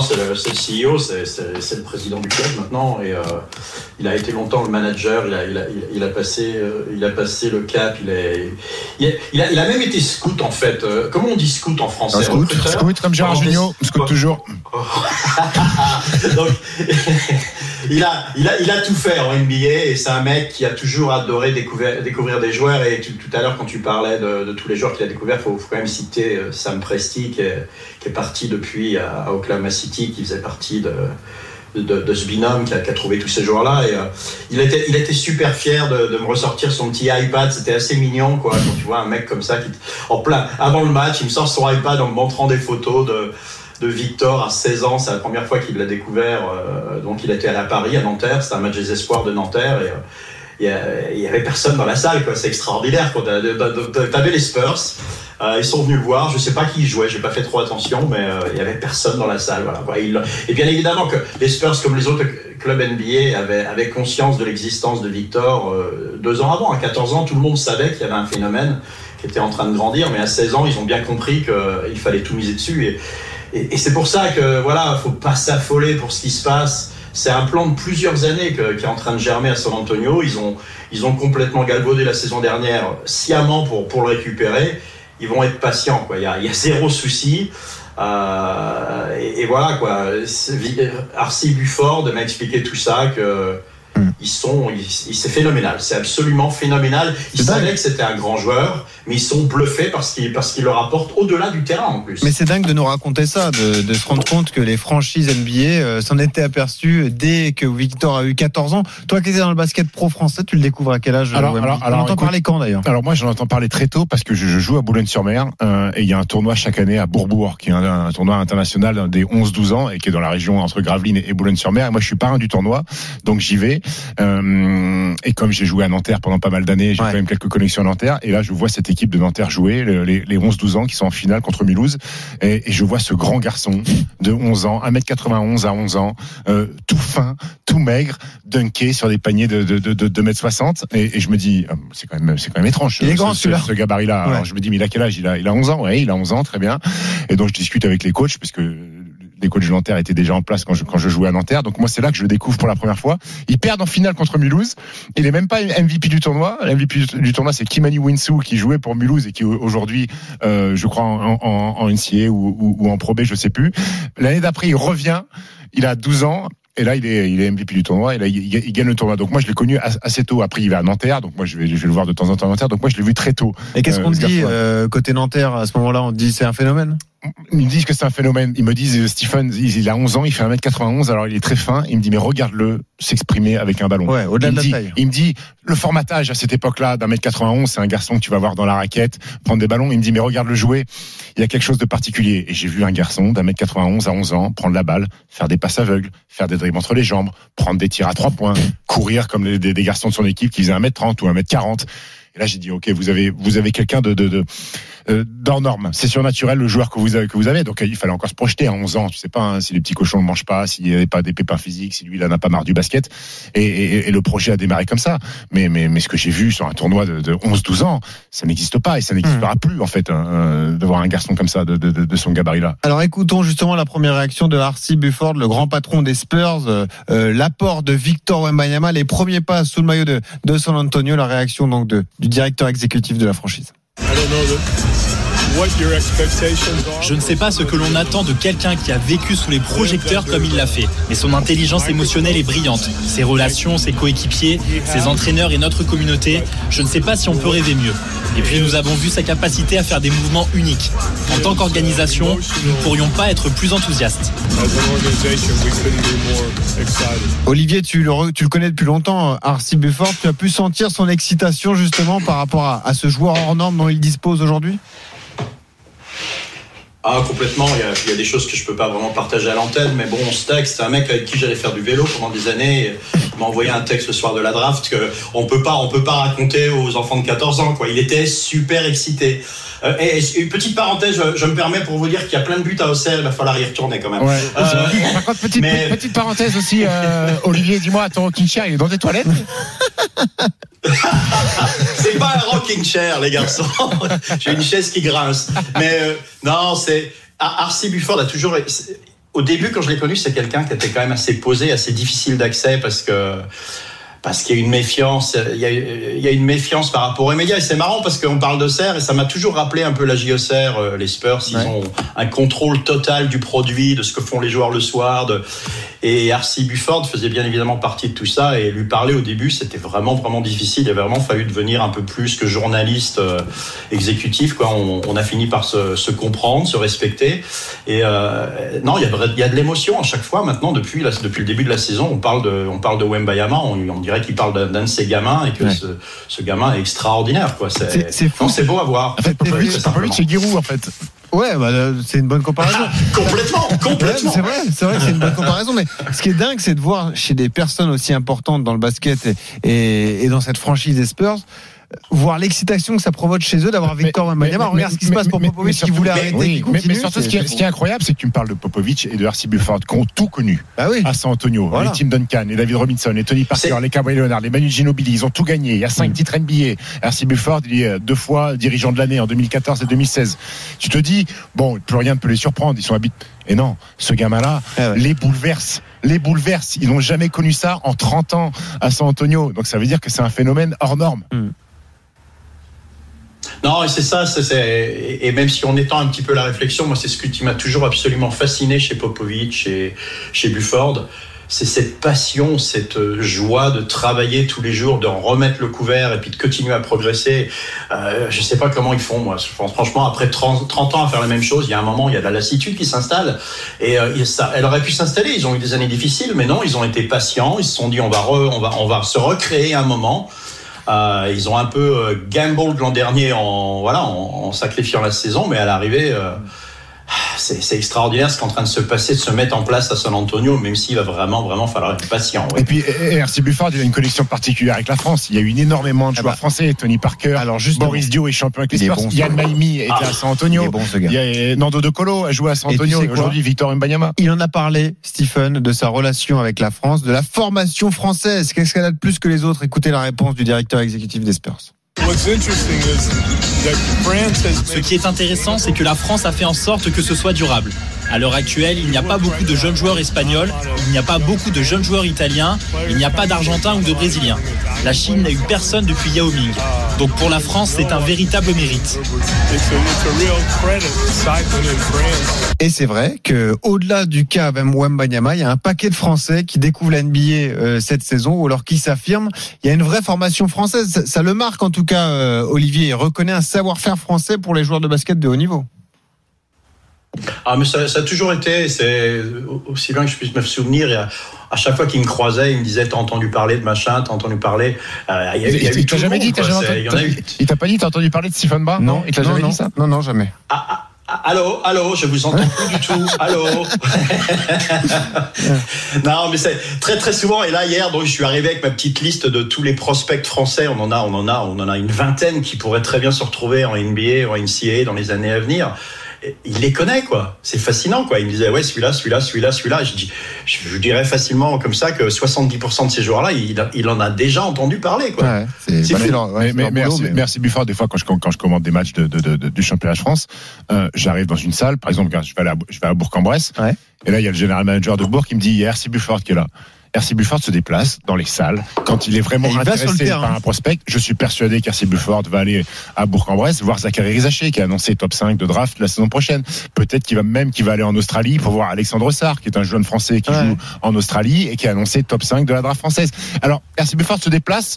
C'est le, le CEO, c'est- le président du club maintenant, et euh, il a été longtemps le manager. Il a, il a, il a- il a passé, euh, il a passé le cap. Il, est, il, a, il même été scout en fait. Euh, comment on dit scout en français? Un scout, scout comme Gérard Jugnot, scout toujours. Donc, il a, il a, il a tout fait en NBA et c'est un mec qui a toujours adoré découvrir, découvrir des joueurs. Et tu- tout à l'heure, quand tu parlais de, de tous les joueurs qu'il a découverts, il faut, faut quand même citer Sam Presti qui est, qui est parti depuis à, Oklahoma City, qui faisait partie de, de, de ce binôme qui a, trouvé tous ces joueurs-là. Et euh, il, était, il était super fier de, de me ressortir son petit iPad. C'était assez mignon, quoi, quand tu vois un mec comme ça qui, en plein, avant le match, il me sort son iPad en me montrant des photos de de Victor à 16 ans, c'est la première fois qu'il l'a découvert. euh, donc il était à Paris, à Nanterre, c'était un match des espoirs de Nanterre et euh, il y avait personne dans la salle. C'est extraordinaire. T'avais les Spurs, euh, ils sont venus le voir. Je sais pas qui jouait, j'ai pas fait trop attention, mais euh, il y avait personne dans la salle. Et bien évidemment que les Spurs, comme les autres clubs NBA, avaient, avaient conscience de l'existence de Victor euh, deux ans avant. À 14 ans, tout le monde savait qu'il y avait un phénomène qui était en train de grandir, mais à 16 ans, ils ont bien compris qu'il fallait tout miser dessus. Et, c'est pour ça que voilà, faut pas s'affoler pour ce qui se passe. C'est un plan de plusieurs années qui est en train de germer à San Antonio. Ils ont, ils ont complètement galvaudé la saison dernière sciemment pour, pour le récupérer. Ils vont être patients. Quoi. Il, y a, zéro souci. Euh, et, voilà quoi. C'est- Arcy Bufford m'a expliqué tout ça que ils sont, c'est phénoménal. C'est absolument phénoménal. Ils dingue. savaient que c'était un grand joueur, mais ils sont bluffés parce qu'il parce qu'il leur apporte au-delà du terrain en plus. Mais c'est dingue de nous raconter ça, de, de se rendre compte que les franchises NBA euh, s'en étaient aperçues dès que Victor a eu 14 ans. Toi qui étais dans le basket pro français, tu le découvres à quel âge Alors, alors, On alors, entend écoute- parler quand d'ailleurs Alors moi j'en entends parler très tôt parce que je, je joue à Boulogne-sur-Mer euh, et il y a un tournoi chaque année à Bourbourg qui est un, un tournoi international des 11-12 ans et qui est dans la région entre Gravelines et Boulogne-sur-Mer. Et moi je suis parrain du tournoi donc j'y vais Euh, et comme j'ai joué à Nanterre pendant pas mal d'années, j'ai Ouais. quand même quelques connexions à Nanterre et là je vois cette équipe de Nanterre jouer le- les, les 11-12 ans qui sont en finale contre Mulhouse et, et je vois ce grand garçon de 11 ans, 1m91 à 11 ans, euh, tout fin, tout maigre, dunké sur des paniers de, de, de, de 2m60 et, et je me dis euh, c'est quand même c'est quand même étrange Il est ce- grand, ce, ce gabarit-là. Ouais. Alors je me dis mais il a quel âge? Il a, il a 11 ans, ouais, il a 11 ans, très bien. Et donc je discute avec les coachs parce que les coachs de Nanterre étaient déjà en place quand je, quand je jouais à Nanterre. Donc moi c'est là que je le découvre pour la première fois. Ils perdent en finale contre Mulhouse. Il est même pas MVP du tournoi. MVP du- tournoi c'est Kimani Winsou qui jouait pour Mulhouse et qui aujourd'hui euh, je crois en, en, en NCA ou, ou, ou en Pro B, je sais plus. L'année d'après il revient. Il a 12 ans. Et là, il est, il est MVP du tournoi. Et là, il, gagne le tournoi. Donc moi, je l'ai connu as- assez tôt. Après, il va à Nanterre. Donc moi, je vais, je vais le voir de temps en temps à Nanterre. Donc moi, je l'ai vu très tôt. Et qu'est-ce Euh, qu'on dit euh, côté Nanterre à ce moment-là? On dit c'est un phénomène? Ils me disent que c'est un phénomène. Ils me disent, Stephen, il a 11 ans, il fait 1m91, alors il est très fin. Il me dit, mais regarde-le s'exprimer avec un ballon. Ouais, au-delà il de me dit, taille. il me dit, le formatage à cette époque-là d'un mètre 91, c'est un garçon que tu vas voir dans la raquette, prendre des ballons. Il me dit, mais regarde le jouer. Il y a quelque chose de particulier. Et j'ai vu un garçon d'un mètre 91 à 11 ans prendre la balle, faire des passes aveugles, faire des dribbles entre les jambes, prendre des tirs à trois points, courir comme les- des, des garçons de son équipe qui faisaient 1m30 ou 1m40. Et là, j'ai dit, OK, vous avez, vous avez quelqu'un de, de, de, euh, norme. C'est surnaturel le joueur que vous avez, que vous avez. Donc, il fallait encore se projeter à 11 ans. Tu sais pas hein, si les petits cochons ne mangent pas, s'il n'y avait pas des pépins physiques, si lui, il en a pas marre du basket. Et, et, et le projet a démarré comme ça. Mais, mais, mais ce que j'ai vu sur un tournoi de, de 11-12 ans, ça n'existe pas et ça n'existera plus, en fait, hein, euh, de voir un garçon comme ça, de, de, de, de son gabarit-là. Alors écoutons justement la première réaction de Arcy Bufford, le grand patron des Spurs, euh, euh, l'apport de Victor Wembanyama, les premiers pas sous le maillot de, de San Antonio, la réaction donc de, du directeur exécutif de la franchise. Je ne sais pas ce que l'on attend de quelqu'un qui a vécu sous les projecteurs comme il l'a fait, mais son intelligence émotionnelle est brillante. Ses relations, ses coéquipiers, ses entraîneurs et notre communauté, je ne sais pas si on peut rêver mieux. Et puis nous avons vu sa capacité à faire des mouvements uniques. En tant qu'organisation, nous ne pourrions pas être plus enthousiastes. Olivier, tu le, connais depuis longtemps, euh, Arcy Bufford, tu as pu sentir son excitation justement par rapport à, à ce joueur hors norme dont il dispose aujourd'hui? Ah, complètement. Il y, a, il y a des choses que je peux pas vraiment partager à l'antenne, mais bon, on se texte. C'est un mec avec qui j'allais faire du vélo pendant des années. Il m'a envoyé un texte le soir de la draft que on peut pas, on peut pas raconter aux enfants de 14 ans, quoi. Il était super excité. Euh, et, et une petite parenthèse, je, je me permets pour vous dire qu'il y a plein de buts à Auxerre. Il va falloir y retourner quand même. Ouais. Euh, Par contre, petite, mais- petite parenthèse aussi, euh, Olivier, dis-moi, ton chair, il est dans tes toilettes? c'est pas un rocking chair, les garçons. J'ai une chaise qui grince. Mais euh, non, c'est. Ar- Arcy Bufford a toujours. Au début, quand je l'ai connu, c'est quelqu'un qui était quand même assez posé, assez difficile d'accès parce que. Parce qu'il y a une méfiance, il y a, il y a une méfiance par rapport aux médias. Et c'est marrant parce qu'on parle de Serre et ça m'a toujours rappelé un peu la JOCR, euh, les Spurs. Ils Ouais. ont un contrôle total du produit, de ce que font les joueurs le soir. De... Et Arcy Bufford faisait bien évidemment partie de tout ça. Et lui parler au début, c'était vraiment, vraiment difficile. Il a vraiment fallu devenir un peu plus que journaliste euh, exécutif. Quoi. On, on a fini par se, se comprendre, se respecter. Et euh, non, il y a, vrai- il y a de l'émotion à chaque fois maintenant. Depuis, la- depuis le début de la saison, on parle de, on parle de Wembayama. On, on dirait qu'il parle d'un de ses gamins et que Ouais. ce, ce gamin est extraordinaire. C'est- C'est c'est c'est beau à voir. En fait, Tout Popovic, c'est Giroud, en fait. Ouais, bah, euh, c'est une bonne comparaison. Complètement, Ouais, complètement. c'est vrai, c'est vrai que c'est une bonne comparaison. Mais ce qui est dingue, c'est de voir chez des personnes aussi importantes dans le basket et, et, et dans cette franchise des Spurs, voir l'excitation que ça provoque chez eux d'avoir Victor Wembanyama. mais- Regarde ce qui se passe pour Popovic mais qui voulait mais- arrêter, oui, qui mais, continue. mais surtout, ce qui, est, c'est- ce qui est incroyable, c'est que tu me parles de Popovic et de Arcy Bufford, qui ont tout connu Bah oui. à San Antonio. Voilà. Les Tim Duncan, les David Robinson, les Tony Parker, les Kawhi Leonard, les Manu Ginobili, ils ont tout gagné. Il y a cinq titres NBA. Arcy Bufford, il est euh, deux fois dirigeant de l'année en 2014 et 2016. Tu te dis, bon, plus rien ne peut les surprendre. Ils sont habités. Et non, ce gamin-là, Ah ouais. les bouleverse. Les bouleverse. Ils n'ont jamais connu ça en 30 ans à San Antonio. Donc ça veut dire que c'est un phénomène hors norme. Non, et c'est ça, c'est, et même si on étend un petit peu la réflexion, moi, c'est ce qui m'a toujours absolument fasciné chez Popovic et chez Bufford. C'est cette passion, cette euh, joie de travailler tous les jours, de remettre le couvert et puis de continuer à progresser. Euh, je sais pas comment ils font, moi. Franchement, après 30, 30 ans à faire la même chose, il y a un moment, il y a de la lassitude qui s'installe. Et euh, ça, elle aurait pu s'installer. Ils ont eu des années difficiles, mais non, ils ont été patients. Ils se sont dit, on va, re- on va, on va se recréer un moment. Euh, ils ont un peu euh, gamble l'an dernier en voilà en, en sacrifiant la saison, mais à l'arrivée, euh, c'est c'est extraordinaire ce qui est en train de se passer, de se mettre en place à San Antonio, même s'il va vraiment vraiment falloir être patient. ouais. Et puis, Arcy Bufford, il a une connexion particulière avec la France. Il y a eu énormément de Ah joueurs bah. français. Tony Parker, Alors, justement. Boris Dio est champion avec les Il est Spurs. Yann. Maimi était Ah. à San Il Antonio. est bon ce gars. Il y a Nando De Colo a joué à San Et tu Antonio. sais Et aujourd'hui, Victor Mbanyama. Il en a parlé, Stephen, de sa relation avec la France, de la formation française. Qu'est-ce qu'elle a de plus que les autres? Écoutez la réponse du directeur exécutif des Spurs. Ce qui est intéressant, c'est que la France a fait en sorte que ce soit durable. À l'heure actuelle, il n'y a pas beaucoup de jeunes joueurs espagnols, il n'y a pas beaucoup de jeunes joueurs italiens, il n'y a pas d'Argentins ou de Brésiliens. La Chine n'a eu personne depuis Yao Ming. Donc pour la France, c'est un véritable mérite. Et c'est vrai que au-delà du cas Wembanyama, il y a un paquet de Français qui découvrent la NBA euh, cette saison ou alors qui s'affirment. Il y a une vraie formation française. Ça, le marque en tout cas, euh, Olivier. Il reconnaît un savoir-faire français pour les joueurs de basket de haut niveau. Ah, mais ça, ça a toujours été, c'est aussi bien que je puisse me souvenir. il y a- à chaque fois qu'il me croisait, il me disait T'as entendu parler de machin, t'as entendu parler. Euh, il y a, il y a eu Il tout t'a jamais monde, dit, quoi, jamais il y en a entendu- eu. il t'a pas dit, t'as entendu parler de Stephen Barr Non, il t'a non, jamais non, dit ça Non, non, jamais. Ah, ah, ah, allô, allô, je vous entends plus du tout. Allô. non, mais c'est très très souvent. Et là hier, donc je suis arrivé avec ma petite liste de tous les prospects français. On en a, on en a, on en a une vingtaine qui pourraient très bien se retrouver en NBA, en NCAA dans les années à venir. Il les connaît quoi. C'est fascinant quoi. Il me disait ouais celui-là, celui-là, celui-là, celui-là. Je dis, je, je dirais facilement comme ça que 70% de ces joueurs-là, il, il en a déjà entendu parler quoi. Ouais, c'est ouais, mais, mais boulot, merci, mais- merci Bufford. Des fois, quand je, quand je commande des matchs de, de- de- de- du championnat de France, euh, j'arrive dans une salle. Par exemple, je vais, aller à, je vais à Bourg-en-Bresse. Ouais. Et là, il y a le général manager de Bourg qui me dit il y a RC Bufford qui est là. RC Bufford se déplace dans les salles quand il est vraiment il intéressé par un prospect. Je suis persuadé qu'RC Bufford va aller à Bourg-en-Bresse voir Zachary Rizaché qui a annoncé top 5 de draft la saison prochaine. Peut-être qu'il va même qu'il va aller en Australie pour voir Alexandre Sarr qui est un jeune français qui Ouais. joue en Australie et qui a annoncé top 5 de la draft française. Alors, RC Bufford se déplace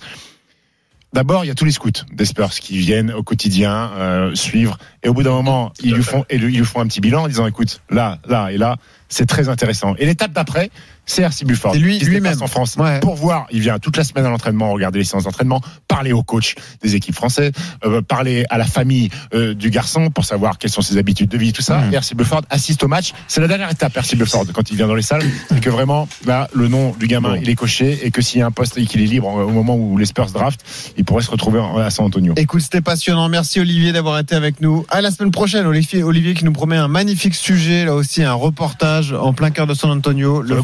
D'abord, il y a tous les scouts des Spurs qui viennent au quotidien euh, suivre. Et au bout d'un moment, ils lui, font, ils lui font un petit bilan en disant écoute, là, là et là, c'est très intéressant. Et l'étape d'après, c'est RC Bufford. C'est lui- lui-même. en France Ouais. pour voir. Il vient toute la semaine à l'entraînement, regarder les séances d'entraînement, parler au coach des équipes françaises, euh, parler à la famille euh, du garçon pour savoir quelles sont ses habitudes de vie, tout ça. Mhm. Et RC Bufford assiste au match. C'est la dernière étape, RC Bufford, quand il vient dans les salles. C'est que vraiment, là, le nom du gamin, Bon. il est coché et que s'il y a un poste et qu'il est libre au moment où les Spurs draft, il pourrait se retrouver à San Antonio. Écoute, c'était passionnant. Merci Olivier d'avoir été avec nous. À la semaine prochaine, Olivier, Olivier qui nous promet un magnifique sujet, là aussi un reportage en plein cœur de San Antonio. Sur le.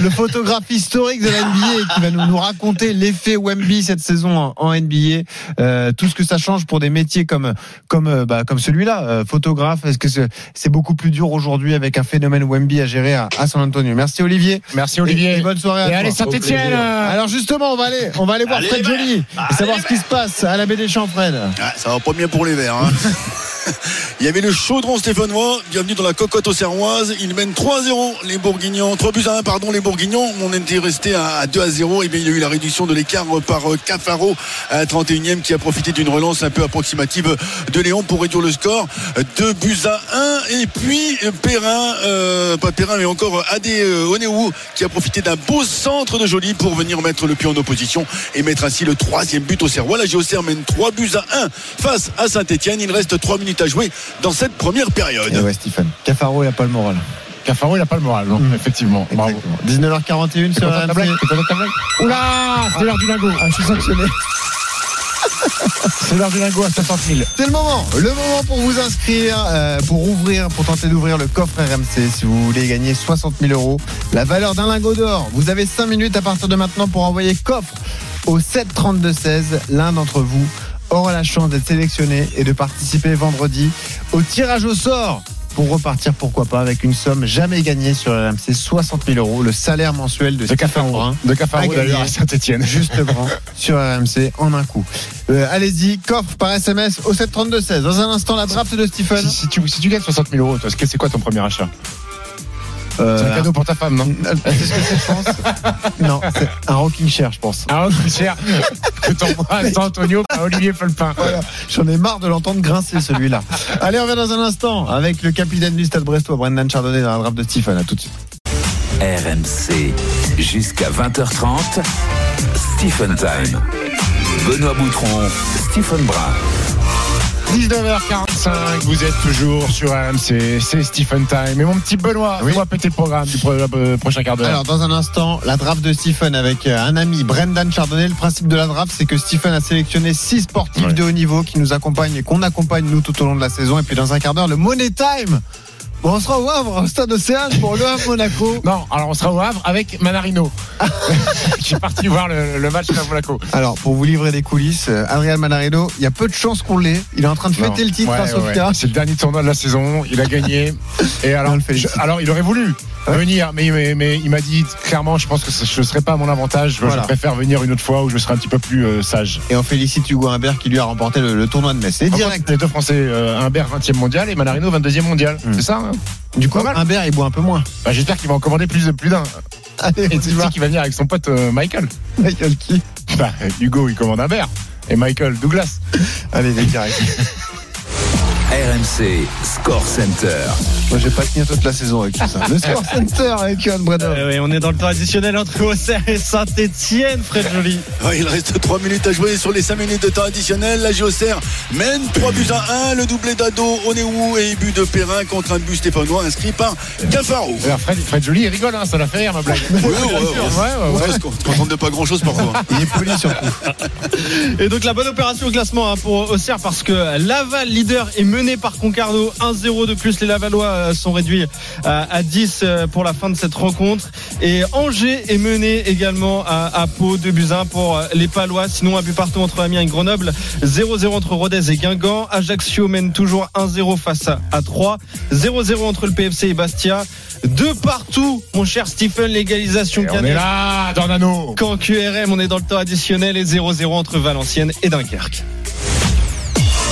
Non, photographe historique de la NBA qui va nous, nous raconter l'effet Wemby cette saison en, en NBA, euh, tout ce que ça change pour des métiers comme comme euh, bah, comme celui-là, euh, photographe. Est-ce que c'est beaucoup plus dur aujourd'hui avec un phénomène Wemby à gérer à, à San Antonio? Merci Olivier. Merci Et, Olivier. et bonne soirée à Et toi. allez Saint-Etienne Alors justement, on va aller, on va aller voir Allez, Fred Verts. Joly et Allez, savoir ce qui se passe à la baie des Champs, Fred. Ah, ça va pas bien pour les Verts. hein. Il y avait le chaudron stéphanois. Bienvenue dans la cocotte auxerroise. Ils mènent 3-0 les Bourguignons. 3 buts à 1, pardon, les Bourguignons. On était resté à à 2 à 0. Et bien, il y a eu la réduction de l'écart par euh, Cafaro à la 31e qui a profité d'une relance un peu approximative de Léon pour réduire le score. 2 buts à 1. Et puis, Perrin, euh, pas Perrin, mais encore Adé euh, Oneou qui a profité d'un beau centre de Joly pour venir mettre le pied en opposition et mettre ainsi le troisième but au Serrois. La JOCR mène 3 buts à 1 face à Saint-Etienne. Il reste 3 minutes à jouer dans cette première période. Et ouais, Stephen. Cafaro, il a pas le moral. Cafaro, il n'a pas le moral, non Mm. Effectivement. Bravo. Exactement. 19h41 T'es sur ta blague Oula C'est l'heure du lingot. Ah, je suis sanctionné. C'est l'heure du lingot à 60 000. C'est le moment, le moment pour vous inscrire, euh, pour ouvrir, pour tenter d'ouvrir le coffre RMC. Si vous voulez gagner 60 000 euros, la valeur d'un lingot d'or. Vous avez 5 minutes à partir de maintenant pour envoyer coffre au 7 32 16. L'un d'entre vous aura la chance d'être sélectionné et de participer vendredi au tirage au sort. Pour repartir, pourquoi pas, avec une somme jamais gagnée sur RMC, 60 000 euros, le salaire mensuel de, De Cafaro. De Cafaro d'ailleurs à Saint-Etienne. justement sur RMC en un coup. Euh, Allez-y, coffre par SMS au 732 16. Dans un instant, la draft de Stephen. Si, si tu, si tu gagnes 60 000 euros, c'est quoi ton premier achat? Euh, C'est un cadeau pour ta femme, non C'est ce que c'est, je pense. non, c'est un rocking chair, je pense. Ah, c'est cher. Que t'envoies à San Antonio par Olivier Felpin. Voilà. J'en ai marre de l'entendre grincer celui-là. Allez, on revient dans un instant avec le capitaine du Stade Brestois, Brendan Chardonnay, dans la draft de Stephen. À tout de suite. RMC jusqu'à 20h30. Stephen Time. Benoît Boutron, Stephen Brun. 19h45, vous êtes toujours sur RMC, c'est Stephen Time. Et mon petit Benoît, Oui. péter le programme du pro- euh, prochain quart d'heure. Alors, dans un instant, la draft de Stephen avec euh, un ami, Brendan Chardonnay. Le principe de la draft, c'est que Stephen a sélectionné six sportifs Ouais. de haut niveau qui nous accompagnent et qu'on accompagne nous tout au long de la saison. Et puis, dans un quart d'heure, le Money Time. Bon, on sera au Havre, au stade Océane pour le Havre Monaco. Non, alors on sera au Havre avec Manarino, qui est parti voir le, le match à Monaco. Alors, pour vous livrer des coulisses, euh, Adrian Manarino, il y a peu de chances qu'on l'ait. Il est en train de fêter Non. le titre Ouais, au ouais, Sofia. ouais. C'est le dernier tournoi de la saison, il a gagné. Et alors, je- alors il aurait voulu. Venir, mais, mais, mais il m'a dit clairement, je pense que ce ne serait pas à mon avantage. Je- Voilà. Je préfère venir une autre fois où je serai un petit peu plus euh, sage. Et on félicite Hugo Humbert qui lui a remporté le, le tournoi de Metz. Direct. contre, Les deux Français, euh, Humbert 20e mondial et Manarino 22e mondial. Mm. C'est ça hein? Du coup. Humbert, il boit un peu moins. Bah, J'espère qu'il va en commander plus, plus d'un. Allez, Et tu sais qu'il va venir avec son pote euh, Michael. Michael qui? Bah, Hugo, il commande Humbert. Et Michael Douglas. Allez, les directs. RMC Score Center. Moi, je vais pas tenir toute la saison avec tout ça. Le Score Center avec Johan Brennan. Euh, oui, on est dans le temps additionnel entre Auxerre et Saint-Etienne, Fred Joly. Ouais, il reste 3 minutes à jouer sur les 5 minutes de temps additionnel. La Géocère mène 3 buts à 1. Le doublé d'Ado, Onéou et but de Perrin contre un but stéphanois inscrit par Cafaro. Alors, Fred, Fred Joly, il rigole, hein, ça l'a fait rire, ma blague. Ouais, ouais, ouais. ouais, ouais, ouais. On se contente de pas grand chose parfois. Il est poli surtout. Et donc la bonne opération au classement hein, pour Auxerre parce que Laval, leader, est mené par Concarneau. 1-0 de plus. Les Lavallois euh, sont réduits euh, à 10 euh, pour la fin de cette rencontre. Et Angers est mené également à, Pau. 2 buts 1 pour les Palois. Sinon, un but partout entre Amiens et Grenoble. 0-0 entre Rodez et Guingamp. Ajaccio mène toujours 1-0 face à, à 3. 0-0 entre le PFC et Bastia. Deux partout, mon cher Stephen, l'égalisation on est là, Dornano. Quand QRM, on est dans le temps additionnel et 0-0 entre Valenciennes et Dunkerque.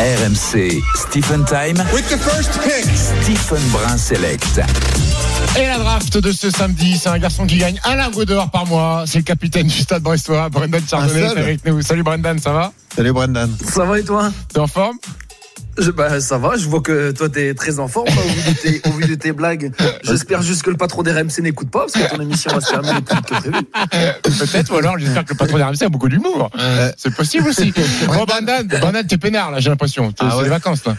RMC Stephen Time. Stephen Brun Select. Et la draft de ce samedi, c'est un garçon qui gagne un lingot d'or par mois. C'est le capitaine du stade brestois, Brendan Chardonnay, avec nous. Salut Brendan, ça va? Salut Brendan. Ça va et toi? T'es en forme? Bah, Ça va, je vois que toi t'es très en forme hein, au, vu de tes, au vu de tes blagues. J'espère juste que le patron des RMC n'écoute pas parce que ton émission va se terminer plus vite que prévu. Peut-être, ou alors j'espère que le patron d'RMC a beaucoup d'humour. C'est possible aussi. Bon, Brendan, t'es peinard là, j'ai l'impression. T'es- Ah c'est ouais. les vacances là.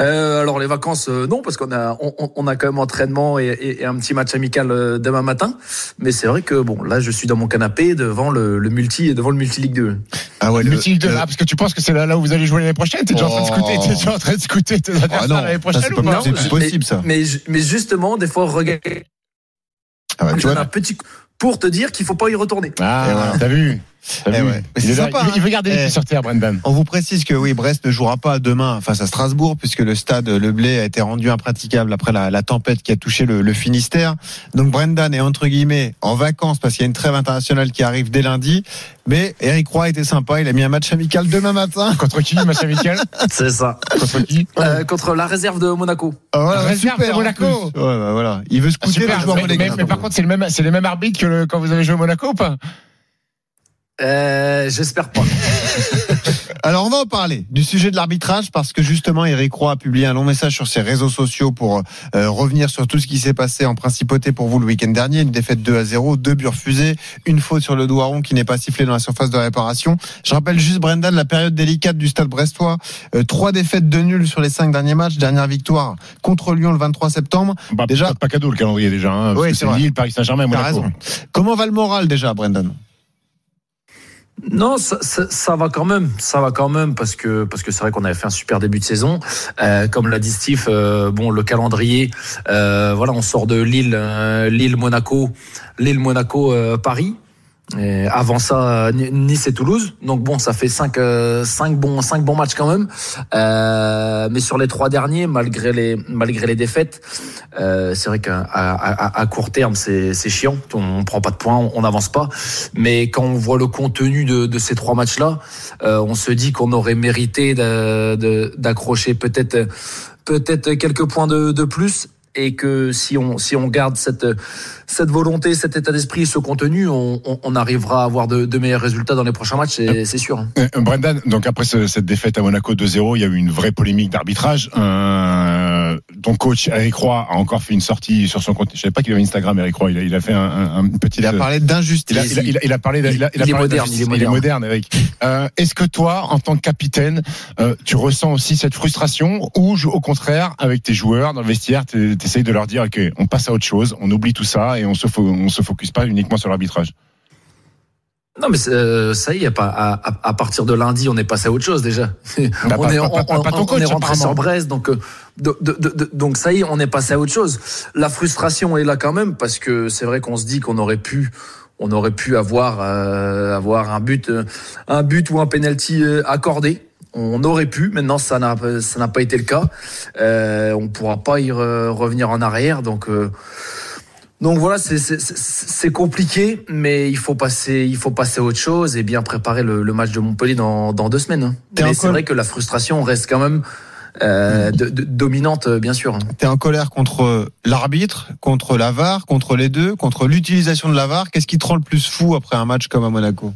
Euh, alors les vacances, euh, non, parce qu'on a, on, on- on a quand même entraînement et, et- et un petit match amical euh, demain matin. Mais c'est vrai que bon, là je suis dans mon canapé devant le, le multi, devant le multi Ligue 2. Ah ouais, Le le- multi de le- là, parce que tu penses que c'est là, là où vous allez jouer l'année prochaine? T'es déjà en train de scouter, t'es déjà en train de scouter tes adversaires Ah non, l'année ça, prochaine c'est pas pas possible. C'est possible, ça. Mais, mais justement, des fois, regarde, Ah ouais, tu vois, un petit coup pour te dire qu'il faut pas y retourner. Ah, voilà. t'as vu? Eh ouais. Mais il, est sympa, il- il veut hein. garder les Eh. pieds sur terre, Brendan. On vous précise que oui, Brest ne jouera pas demain face à Strasbourg puisque le stade Le Blé a été rendu impraticable après la, la tempête qui a touché le, le Finistère. Donc Brendan est entre guillemets en vacances parce qu'il y a une trêve internationale qui arrive dès lundi. Mais Eric Roy était sympa, il a mis un match amical demain matin. Contre qui, match amical? C'est ça. Contre qui? Euh, contre la réserve de Monaco. Ah, voilà, Réserve super, de Monaco. Ouais, bah, voilà. Il veut Ah, scouter super, les joueurs mais, mais- par contre, c'est le même, c'est les mêmes arbitres que le- quand vous avez joué au Monaco ou pas? Euh, J'espère pas. Alors on va en parler du sujet de l'arbitrage parce que justement Eric Roy a publié un long message sur ses réseaux sociaux pour euh, revenir sur tout ce qui s'est passé en principauté pour vous le week-end dernier. Une défaite 2 à 0, deux buts refusés, une faute sur le doigt rond qui n'est pas sifflé dans la surface de réparation. Je rappelle juste Brendan la période délicate du stade brestois. Euh, trois défaites de nul sur les cinq derniers matchs. Dernière victoire contre Lyon le 23 septembre. bah, Déjà- pas, pas cadeau le calendrier déjà. Hein, Oui, c'est. Lille, Paris Saint-Germain, Monaco. raison. Comment va le moral déjà Brendan? Non, ça, va quand même, ça va quand même parce que parce que c'est vrai qu'on avait fait un super début de saison. Euh, comme l'a dit Steve, euh, bon le calendrier, euh, voilà, on sort de Lille, Lille, Monaco, Lille, Monaco, Paris. Et avant ça, Ni- Nice et Toulouse. Donc bon, ça fait cinq, euh, cinq bons, cinq bons matchs quand même. Euh, mais sur les trois derniers, malgré les, malgré les défaites, euh, c'est vrai qu'à à, à- court terme, c'est c'est chiant. On prend pas de points, on n'avance pas. Mais quand on voit le contenu de, de ces trois matchs-là, euh, on se dit qu'on aurait mérité d'accrocher peut-être peut-être quelques points de, de plus et que si on si on garde cette cette volonté, cet état d'esprit, ce contenu, on, on, on arrivera à avoir de, de meilleurs résultats dans les prochains matchs, c'est c'est sûr. Euh, Brendan, donc après ce- cette défaite à Monaco 2-0, il y a eu une vraie polémique d'arbitrage. Euh, ton coach Eric Roy a encore fait une sortie sur son compte. Je savais pas qu'il avait Instagram, Eric Roy. Il a, il a fait un, un, un petit. Il a parlé Il a, d'injustice. il a- il a- il a parlé. Il, a, est parlé moderne, d'injustice. il est moderne. Eric. Euh, Est-ce que toi, en tant que capitaine, euh, tu ressens aussi cette frustration ou au contraire, avec tes joueurs dans le vestiaire, tu essayes de leur dire ok, on passe à autre chose, on oublie tout ça et on se on se focus pas uniquement sur l'arbitrage. Non, mais euh, ça y est, pas, à, partir de lundi, on est passé à autre chose déjà. Bah, on pas- est, pas- on, pas- pas on- ton on coach, est rentré apparemment. sur Brest, donc, euh, de- de- de- de- donc ça y est, on est passé à autre chose. La frustration est là quand même parce que c'est vrai qu'on se dit qu'on aurait pu, on aurait pu avoir, euh, avoir un but, euh, un but ou un penalty accordé. On aurait pu. Maintenant, ça n'a, ça n'a pas été le cas. Euh, on pourra pas y re- revenir en arrière, donc. Donc voilà, c'est- compliqué, mais il faut passer, il faut passer à autre chose et bien préparer le, le match de Montpellier dans, dans deux semaines. hein. Mais c'est vrai que la frustration reste quand même euh, de- de- dominante, euh, bien sûr. T'es en colère contre l'arbitre, contre la VAR, contre les deux, contre l'utilisation de la VAR. Qu'est-ce qui te rend le plus fou après un match comme à Monaco?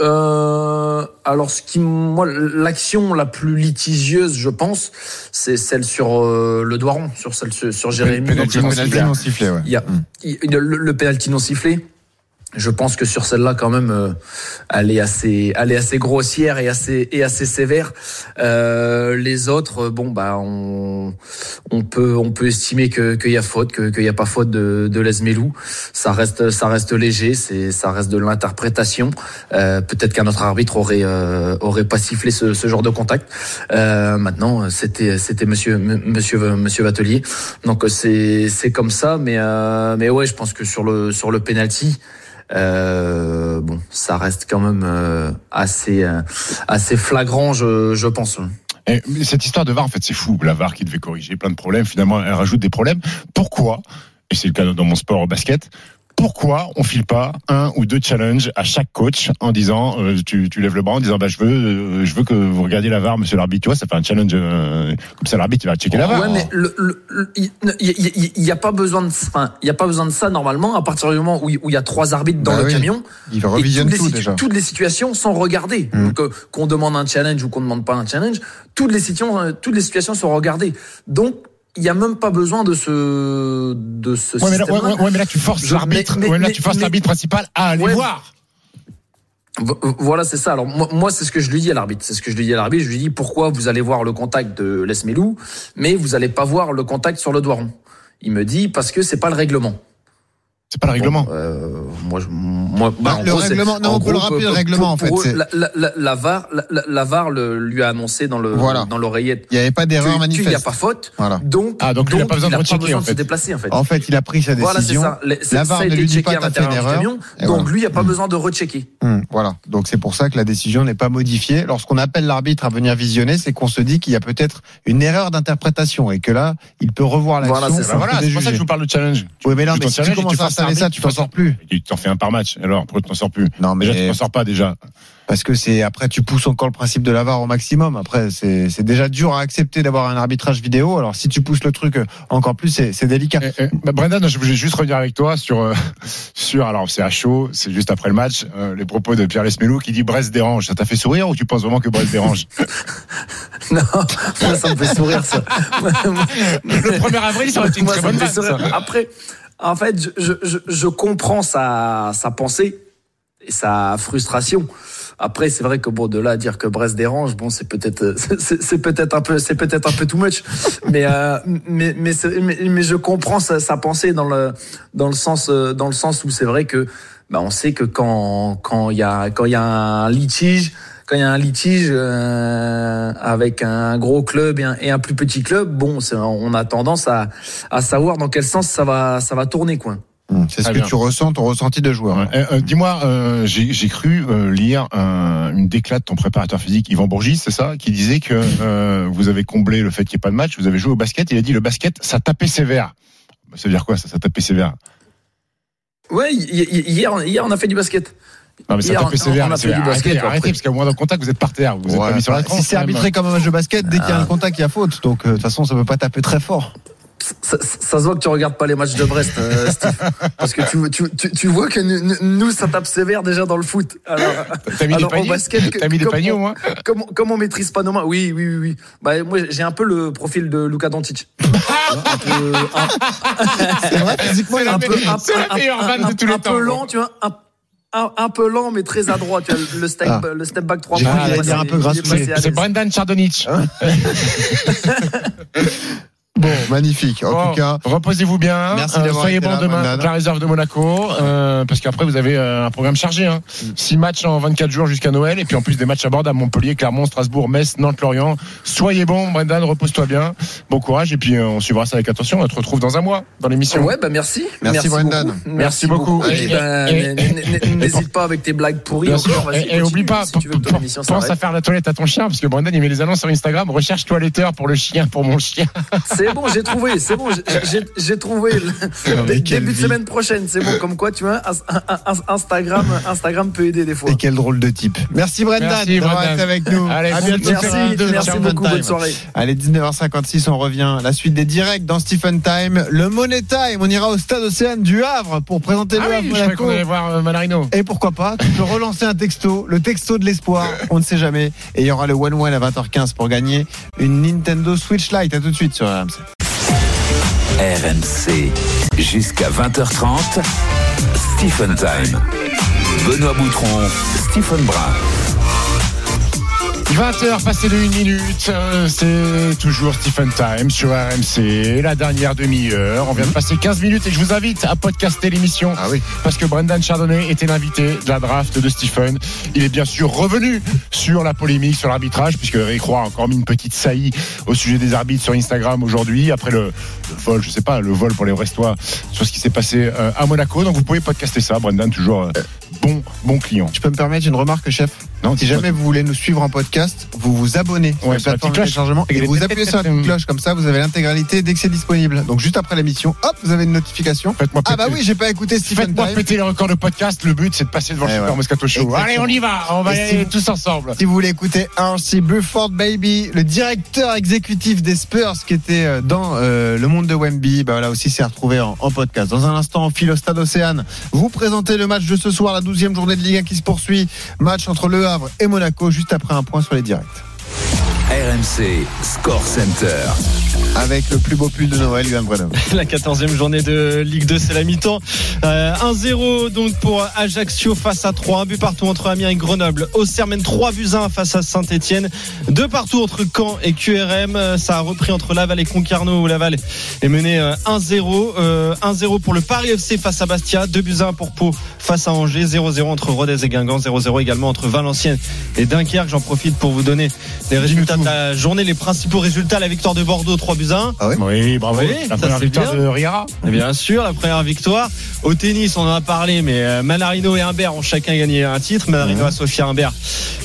Euh, alors, ce qui, moi, l'action la plus litigieuse, je pense, c'est celle sur euh, le Doiron, sur celle sur, Jérémy. Penalty Donc, non sifflé, ouais. il y a, il- le, le penalty non sifflé. Je pense que sur celle-là, quand même, euh, elle est assez, elle est assez grossière et assez et assez sévère. Euh, les autres, euh, bon bah, on, on peut on peut estimer que qu'il y a faute, que qu'il y a pas faute de de Lesmelou. Ça reste ça reste léger, c'est ça reste de l'interprétation. Euh, Peut-être qu'un autre arbitre aurait euh, aurait pas sifflé ce, ce genre de contact. Maintenant, c'était c'était Monsieur Monsieur Monsieur Vatelier. Donc c'est c'est comme ça, mais mais ouais, je pense que sur le sur le penalty. Euh, bon, ça reste quand même euh, assez euh, assez flagrant, je, je pense. Et cette histoire de VAR, en fait, c'est fou. La VAR qui devait corriger plein de problèmes, finalement, elle rajoute des problèmes. Pourquoi Et c'est le cas dans mon sport au basket. Pourquoi on file pas un ou deux challenges à chaque coach en disant euh, tu, tu lèves le bras en disant bah je veux euh, je veux que vous regardiez la VAR monsieur l'arbitre tu vois ça fait un challenge euh, comme ça l'arbitre il va checker la VAR Ouais, mais le- le- le- il il y, a pas besoin de, enfin, il y a pas besoin de ça normalement à partir du moment où il où il y a trois arbitres dans Bah le oui. camion. Il et revisionne toutes les tout déjà. Toutes les situations sont regardées. Mm. Donc euh, qu'on demande un challenge ou qu'on demande pas un challenge, toutes les situations, euh, toutes les situations sont regardées. Donc il y a même pas besoin de ce de ce ouais, mais là, système-là. ouais, ouais, ouais, mais là tu forces l'arbitre là tu forces principal à aller voir Vo- Voilà, c'est ça. Alors moi, moi, c'est ce que je lui dis à l'arbitre. C'est ce que je lui dis à l'arbitre. Je lui dis pourquoi vous allez voir le contact de Lesmelou, mais vous allez pas voir le contact sur le doigt rond. Il me dit parce que c'est pas le règlement. C'est pas le règlement Bon, euh, moi, je- moi, Bah, en le gros, règlement- non, en on peut le rappeler, le règlement, en pour- pour fait, eux, La, la, la, la VAR, la, VAR le, lui a annoncé dans le Voilà. dans l'oreillette. Il n'y avait pas d'erreur manifeste. n'y a pas faute. Voilà. Donc, Ah, donc il a pas besoin de rechecker, en de se déplacer en fait. En fait, il a pris sa Voilà, c'est décision. ça. La ça VAR a ne lui dit pas t'as fait une erreur. camion. Donc voilà. lui, il n'y a pas besoin de rechecker. Hum, voilà. Donc c'est pour ça que la décision n'est pas modifiée. Lorsqu'on appelle l'arbitre à venir visionner, c'est qu'on se dit qu'il y a peut-être une erreur d'interprétation et que là, il peut revoir l'action. Voilà, c'est ça. voilà c'est pour ça que je vous parle de challenge Oui, mais Tu mais t'en si tu ça, t'en sors plus. Tu t'en fais un par match alors pourquoi tu t'en sors plus Non, mais déjà tu t'en sors pas déjà parce que c'est après tu pousses encore le principe de la VAR au maximum. Après, c'est déjà dur à accepter d'avoir un arbitrage vidéo. Alors si tu pousses le truc encore plus, c'est délicat. Eh, eh, bah, Brendan, je voulais juste revenir avec toi sur euh, sur alors c'est à chaud, c'est juste après le match, euh, les propos de Pierre Lesmelou qui dit Brest dérange. Ça t'a fait sourire ou tu penses vraiment que Brest dérange Non, moi, ça me fait sourire ça. Le 1er avril, ça aurait été une Moi, très bonne vanne. Après, en fait, je, je, je, comprends sa, sa pensée et sa frustration. Après, c'est vrai que bon, de là à dire que Brest dérange, bon, c'est peut-être, c'est c'est peut-être un peu, c'est peut-être un peu too much. Mais, euh, mais, mais, mais je comprends sa, sa pensée dans le, dans le sens, euh, dans le sens où c'est vrai que, bah, on sait que quand, quand il y a, quand il y a un litige, quand il y a un litige euh, avec un gros club et un, et un plus petit club, bon, on a tendance à, à savoir dans quel sens ça va, ça va tourner, quoi. Hum, C'est ce que bien. tu ressens, ton ressenti de joueur. Ouais. Eh, euh, Dis-moi, euh, j'ai cru euh, lire un- une déclate de ton préparateur physique Yvan Bourgis, c'est ça, qui disait que euh, vous avez comblé le fait qu'il n'y ait pas de match, vous avez joué au basket. Il a dit le basket, ça tapait sévère. Ça veut dire quoi ça, ça tapait sévère? Ouais, hi- hi- hier, hier on a fait du basket. Non mais sévère. c'est- fait du basket, arrêtez, arrêtez, parce qu'au moins dans le contact, vous êtes par terre, vous êtes Ouais, pas mis sur la enfin, tranche. si c'est arbitré comme un match de basket, dès qu'il y a Ah. un contact, il y a faute. Donc euh, de toute façon, ça peut pas taper très fort. Ça, ça- se voit que tu regardes pas les matchs de Brest, euh, Steve. Parce que tu, tu, tu, tu vois que nous, nous, ça tape sévère déjà dans le foot. Alors, T'as mis des alors, au paniers basket, que- T'as mis des comme paniers on- au moins comme, comme on maîtrise pas nos mains. Oui, oui, oui, oui. Bah, moi, j'ai un peu le profil de Luka Doncic. un peu, un, C'est vrai, physiquement, il a un un peu, peu. un, C'est la un- meilleure un- vanne de un- tous les un temps, peu quoi. lent, tu vois. Un, un, un peu lent, mais très adroit. Tu vois, le step, Ah. le step back 3 J'ai points. un peu à C'est. Brendan Chardonnich. Bon, magnifique. En Bon, tout cas, reposez-vous bien. Merci Euh, soyez bon demain Brendan. contre la réserve de Monaco, euh, parce qu'après vous avez euh, un programme chargé. Hein. Six matchs en 24 jours jusqu'à Noël, et puis en plus des matchs à bord à Montpellier, Clermont, Strasbourg, Metz, Nantes, Lorient. Soyez bon, Brendan, repose-toi bien. Bon courage, et puis euh, on suivra ça avec attention. On te retrouve dans un mois dans l'émission. Ouais, bah merci. Merci, Brendan. beaucoup. Merci beaucoup. N'hésite pas avec tes blagues pourries. Encore, Et, et continue, oublie pas, si pense à faire la toilette à ton chien, parce que Brendan il met les annonces sur Instagram. Recherche toiletteur pour le chien, pour mon chien. C'est bon, j'ai trouvé, c'est bon, j'ai- trouvé. le- Non, Début de vie. semaine prochaine, c'est bon, comme quoi, tu vois, ins- ins- ins- Instagram, Instagram peut aider des fois. et quel drôle de type. Merci Brendan Merci, d'avoir Brendan. été avec nous. Allez, à bientôt. Merci, merci beaucoup, Time. bonne soirée. Allez, 19h56, on revient. La suite des directs dans Stephen Time. Le Money Time. On ira au stade Océane du Havre pour présenter Ah le oui, Havre je qu'on allait voir euh, Manarino. Et pourquoi pas, tu peux relancer un texto, le texto de l'espoir, on ne sait jamais. Et il y aura le One One à 20h15 pour gagner une Nintendo Switch Lite. À tout de suite sur RMC. RMC. Jusqu'à 20h30. Stephen Time. Benoît Boutron, Stephen Brun. 20h passé de 1 minute, euh, c'est toujours Stephen Time sur RMC, la dernière demi-heure. On vient de passer 15 minutes et je vous invite à podcaster l'émission. Ah oui. Parce que Brendan Chardonnay était l'invité de la draft de Stephen. Il est bien sûr revenu sur la polémique, sur l'arbitrage, puisque Eric Roy a encore mis une petite saillie au sujet des arbitres sur Instagram aujourd'hui, après le, le vol, je sais pas, le vol pour les Brestois sur ce qui s'est passé euh, à Monaco. Donc vous pouvez podcaster ça, Brendan, toujours euh, bon, bon client. Je peux me permettre une remarque, chef? Non, Si jamais vous voulez nous suivre en podcast, vous vous abonnez sur Ouais, la plateforme de téléchargement et vous appuyez sur la petite cloche. Comme ça, vous avez l'intégralité dès que c'est disponible. Donc juste après l'émission, hop, vous avez une notification. Faites-moi Ah bah oui, j'ai pas écouté Stephen Faites-moi péter les records de podcast. Le but, c'est de passer devant le Eh Super ouais. Moscato Show. Exactement. Allez, on y va. On va y si aller vous- tous ensemble. Si vous voulez écouter RC Burford Baby, le directeur exécutif des Spurs qui était euh, dans euh, le monde de Wemby, bah là aussi c'est retrouvé en, en podcast. Dans un instant, on file au stade Océane. Vous présentez le match de ce soir, la 12e journée de Ligue 1 qui se poursuit. Match entre Le Et Monaco, juste après un point sur les directs. RMC Score Center. Avec le plus beau pull de Noël, Yuan Brennan. La 14e journée de Ligue 2, c'est la mi-temps. Euh, 1-0 donc pour Ajaccio face à 3. Un but partout entre Amiens et Grenoble. Auxerre mène 3 buts 1 face à Saint-Etienne. Deux partout entre Caen et QRM. Euh, Ça a repris entre Laval et Concarneau où Laval est mené euh, 1-0. Euh, 1-0 pour le Paris FC face à Bastia. 2 buts 1 pour Pau face à Angers. 0-0 entre Rodez et Guingamp. 0-0 également entre Valenciennes et Dunkerque. J'en profite pour vous donner les résultats de la journée, les principaux résultats. La victoire de Bordeaux 3 buts 1. Oui, bravo. Oui, la première victoire bien. de Riara. Et Bien sûr, la première victoire. Au tennis, on en a parlé, mais euh, Manarino et Humbert ont chacun gagné un titre. Manarino à Sofia Humbert,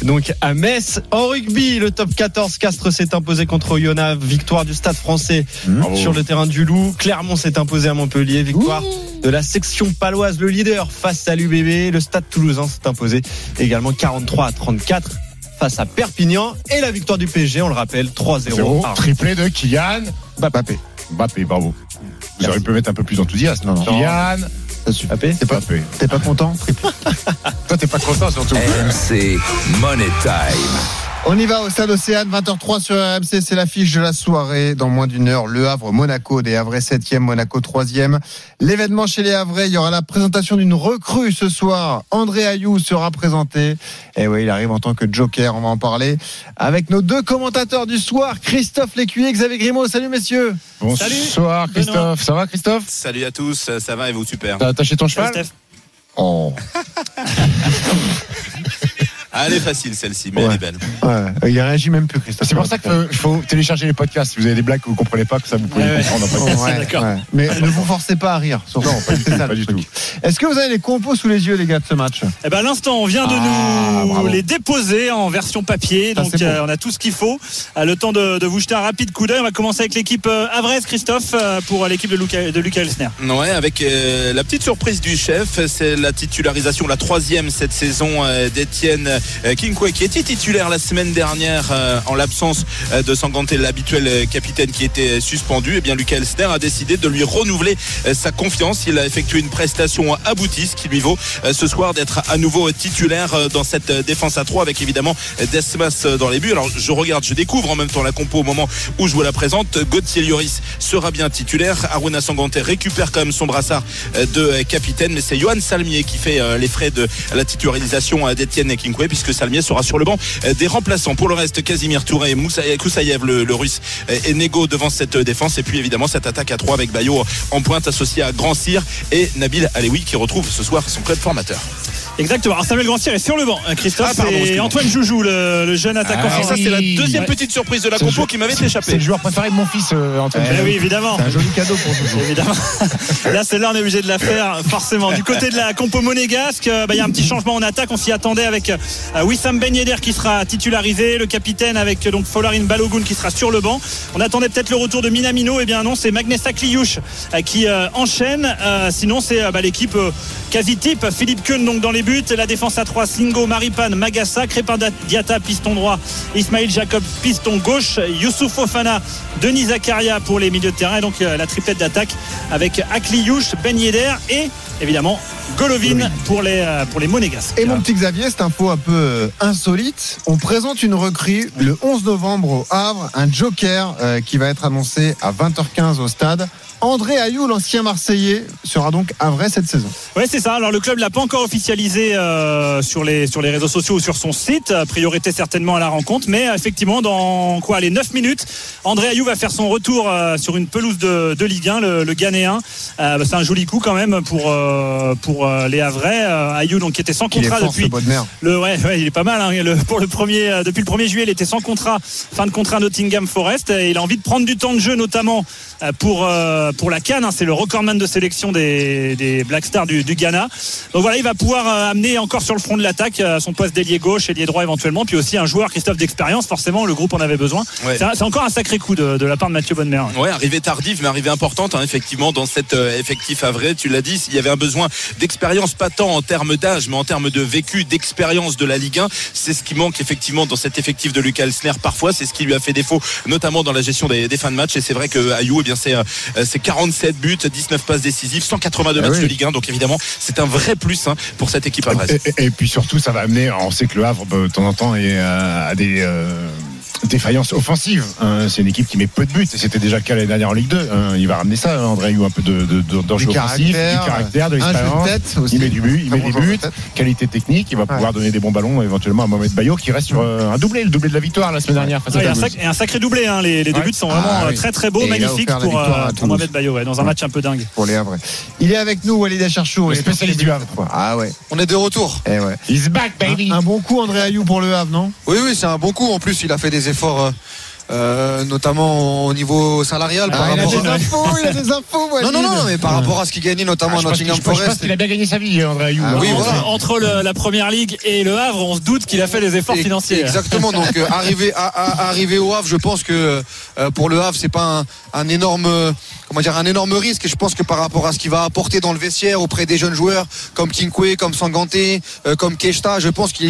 donc à Metz. En rugby, le top 14, Castres s'est imposé contre Oyonnax. Victoire du Stade français Bravo. sur le terrain du Loup. Clermont s'est imposé à Montpellier. Victoire de la section paloise, le leader face à l'UBB. Le Stade toulousain s'est imposé également 43 à 34 face à Perpignan. Et la victoire du PSG, on le rappelle, 3-0. Zéro. Ah. Triplé de Kylian Mbappé. Mbappé. Bravo. Vous auriez pu mettre un peu plus d'enthousiasme. Non, non. Kylian T'es pas, pas content Toi, t'es pas content surtout. RMC Money Time. On y va au stade Océane, 20h03 sur RMC, c'est l'affiche de la soirée. Dans moins d'une heure, Le Havre, Monaco, des Havrais 7e, Monaco 3e. L'événement chez les Havrais, il y aura la présentation d'une recrue ce soir. André Ayou sera présenté. Et oui, il arrive en tant que joker, on va en parler. Avec nos deux commentateurs du soir, Christophe Lécuyer, Xavier Grimaud. Salut messieurs. Bonsoir Christophe. Ça va Christophe? Salut à tous, ça va et vous super? T'as attaché ton cheval? Oh. Ah, Elle est facile celle-ci, mais Ouais. elle est belle. Ouais, il réagit même plus, Christophe. C'est pour ça qu'il faut, télécharger les podcasts. Si vous avez des blagues que vous comprenez pas, que ça vous pouvez Ouais, les comprendre d'accord. Mais ne vous forcez pas à rire. surtout. Non, pas du tout, ça, pas le du truc. tout. Est-ce que vous avez les compos sous les yeux, les gars, de ce match? Eh ben, à l'instant, on vient de Ah, nous bravo. les déposer en version papier. Ça, Donc, euh, on a tout ce qu'il faut. Euh, le temps de, de vous jeter un rapide coup d'œil. On va commencer avec l'équipe euh, Avres, Christophe, pour l'équipe de Lucas, de Lucas Elsner. Ouais, avec euh, la petite surprise du chef, c'est la titularisation, la troisième cette saison euh, d'Etienne Kinkwe, qui était titulaire la semaine dernière euh, en l'absence euh, de Sanganté, l'habituel euh, capitaine qui était suspendu. Et bien, Lucas Elsner a décidé de lui renouveler euh, sa confiance. Il a effectué une prestation aboutie, ce qui lui vaut euh, ce soir d'être à nouveau titulaire euh, dans cette euh, défense à 3 avec évidemment euh, Desmas euh, dans les buts. Alors, je regarde, je découvre en même temps la compo au moment où je vous la présente. Gauthier Lloris sera bien titulaire. Aruna Sanganté récupère quand même son brassard euh, de euh, capitaine, mais c'est Johan Salmier qui fait euh, les frais de la titularisation euh, d'Etienne Kinkwe, puisque Salmier sera sur le banc euh, des remplaçants. Pour le reste, Casimir Touré, Koussaïev, le, le russe, euh, et Nego devant cette euh, défense. Et puis évidemment cette attaque à 3 avec Bayo en pointe associé à Grand Cyr et Nabil Alewi qui retrouve ce soir son club formateur. Exactement. Alors, Samuel Grandcir est sur le banc. Euh, Christophe, Ah, pardon, et. Antoine Joujou, le, le jeune attaquant Ah, Alors ça français. c'est la deuxième Ouais. petite surprise de la C'est compo jeu- qui m'avait C'est échappé. le joueur préféré de mon fils, euh, Antoine. Eh oui, évidemment. C'est un joli cadeau pour vous. Évidemment. Là, celle-là, on est obligé de la faire, forcément. Du côté de la compo monégasque, euh, bah, il y a un petit changement en attaque. On s'y attendait avec euh, Wissam Ben Yedder qui sera titularisé, le capitaine avec donc Folarin Balogun qui sera sur le banc. On attendait peut-être le retour de Minamino. Eh bien non, c'est Magnessa Kliouche euh, qui euh, enchaîne. Euh, sinon, c'est euh, bah, l'équipe euh, quasi type. Philippe Keun donc dans les buts. La défense à 3, Singo, Maripan, Magassa, Crépin Diata, piston droit, Ismail Jacob, piston gauche, Youssouf Fofana, Denis Zakaria pour les milieux de terrain. Et donc euh, la triplette d'attaque avec Akli Youch, Ben Yedder et évidemment Golovin pour les, euh, pour les Monégasques. Et mon petit Xavier, cette info un peu euh, insolite. On présente une recrue le 11 novembre au Havre, un joker qui va être annoncé à 20h15 au stade. André Ayou, l'ancien Marseillais, sera donc à vrai cette saison. Ouais, c'est ça. Alors le club l'a pas encore officialisé euh, sur les sur les réseaux sociaux ou sur son site. Priorité certainement à la rencontre, mais euh, effectivement dans quoi? Les 9 minutes, André Ayou va faire son retour euh, sur une pelouse de, de Ligue 1, le, le Ghanéen. Euh, bah, c'est un joli coup quand même pour pour les Havrais. Ayou donc qui était sans contrat fort, depuis le ouais, ouais, il est pas mal. Hein. Le- pour le premier, depuis le 1er juillet, il était sans contrat, fin de contrat Nottingham Forest. Et il a envie de prendre du temps de jeu, notamment pour pour la Cannes. hein. C'est le recordman de sélection des, des Black Stars du, du Ghana. Donc voilà, il va pouvoir euh, amener encore sur le front de l'attaque euh, son poste d'ailier gauche, ailier droit éventuellement, puis aussi un joueur Christophe d'expérience. Forcément, le groupe en avait besoin. Ouais. C'est encore un sacré coup de, de la part de Mathieu Bonnemer. Ouais, arrivée tardive, mais arrivée importante, hein, effectivement, dans cet euh, effectif à vrai. Tu l'as dit, il y avait un besoin d'expérience, pas tant en termes d'âge, mais en termes de vécu, d'expérience de la Ligue 1. C'est ce qui manque effectivement dans cet effectif de Lucas Elsner parfois. C'est ce qui lui a fait défaut, notamment dans la gestion des, des fins de match. Et c'est vrai que Ayou, eh bien, c'est c'est 47 buts, 19 passes décisives, 182 Ah matchs oui. de Ligue 1. Donc évidemment, c'est un vrai plus hein, pour cette équipe à Brest. Et, et- et puis surtout, ça va amener. On sait que le Havre, bah, de temps en temps, est euh, à des. euh, défaillances offensives. hein. c'est une équipe qui met peu de buts et c'était déjà le cas l'année dernière en Ligue 2. hein. il va ramener ça, hein, André Ayou, un peu de, de, de- Du offensif, caractère, du caractère, de l'expérience. Il met du but, il met bon des de buts, qualité technique. Il va pouvoir donner des bons ballons éventuellement à Mohamed Bayo qui reste sur euh, un doublé, le doublé de la victoire la semaine dernière face à Ouais, et, un Toulouse. sac- et un sacré doublé. Hein. Les, les deux buts sont vraiment Ah, euh, oui. très très beaux, Et magnifiques pour, euh, pour. Mohamed Bayo ouais, dans un match un peu dingue. Pour les Havrais. Il est avec nous, Walid. Le est spécialiste du Havre. Ah ouais. On est de retour. Eh. He's back, baby. Un, un bon coup, André Ayou, pour le Havre, non? Oui, oui, c'est un bon coup. En plus, il a fait des efforts, euh, euh, notamment au niveau salarial. par Ah, Il a rapport des à- infos, il a des infos, Non, non, non, mais par rapport à ce qu'il gagnait notamment Ah, à Nottingham Forest. qu'il a bien gagné sa vie, André Ayou. Ah oui, Entre- voilà. Entre le- la première ligue et le Havre, on se doute qu'il a fait des efforts Et- financiers. Exactement. Donc euh, arriver à, à- arriver au Havre, je pense que euh, pour le Havre, c'est pas un, un énorme euh, comment dire un énorme risque. Et je pense que par rapport à ce qu'il va apporter dans le vestiaire auprès des jeunes joueurs comme Kinkwe, comme Sanganté, euh, comme Keshta, je pense que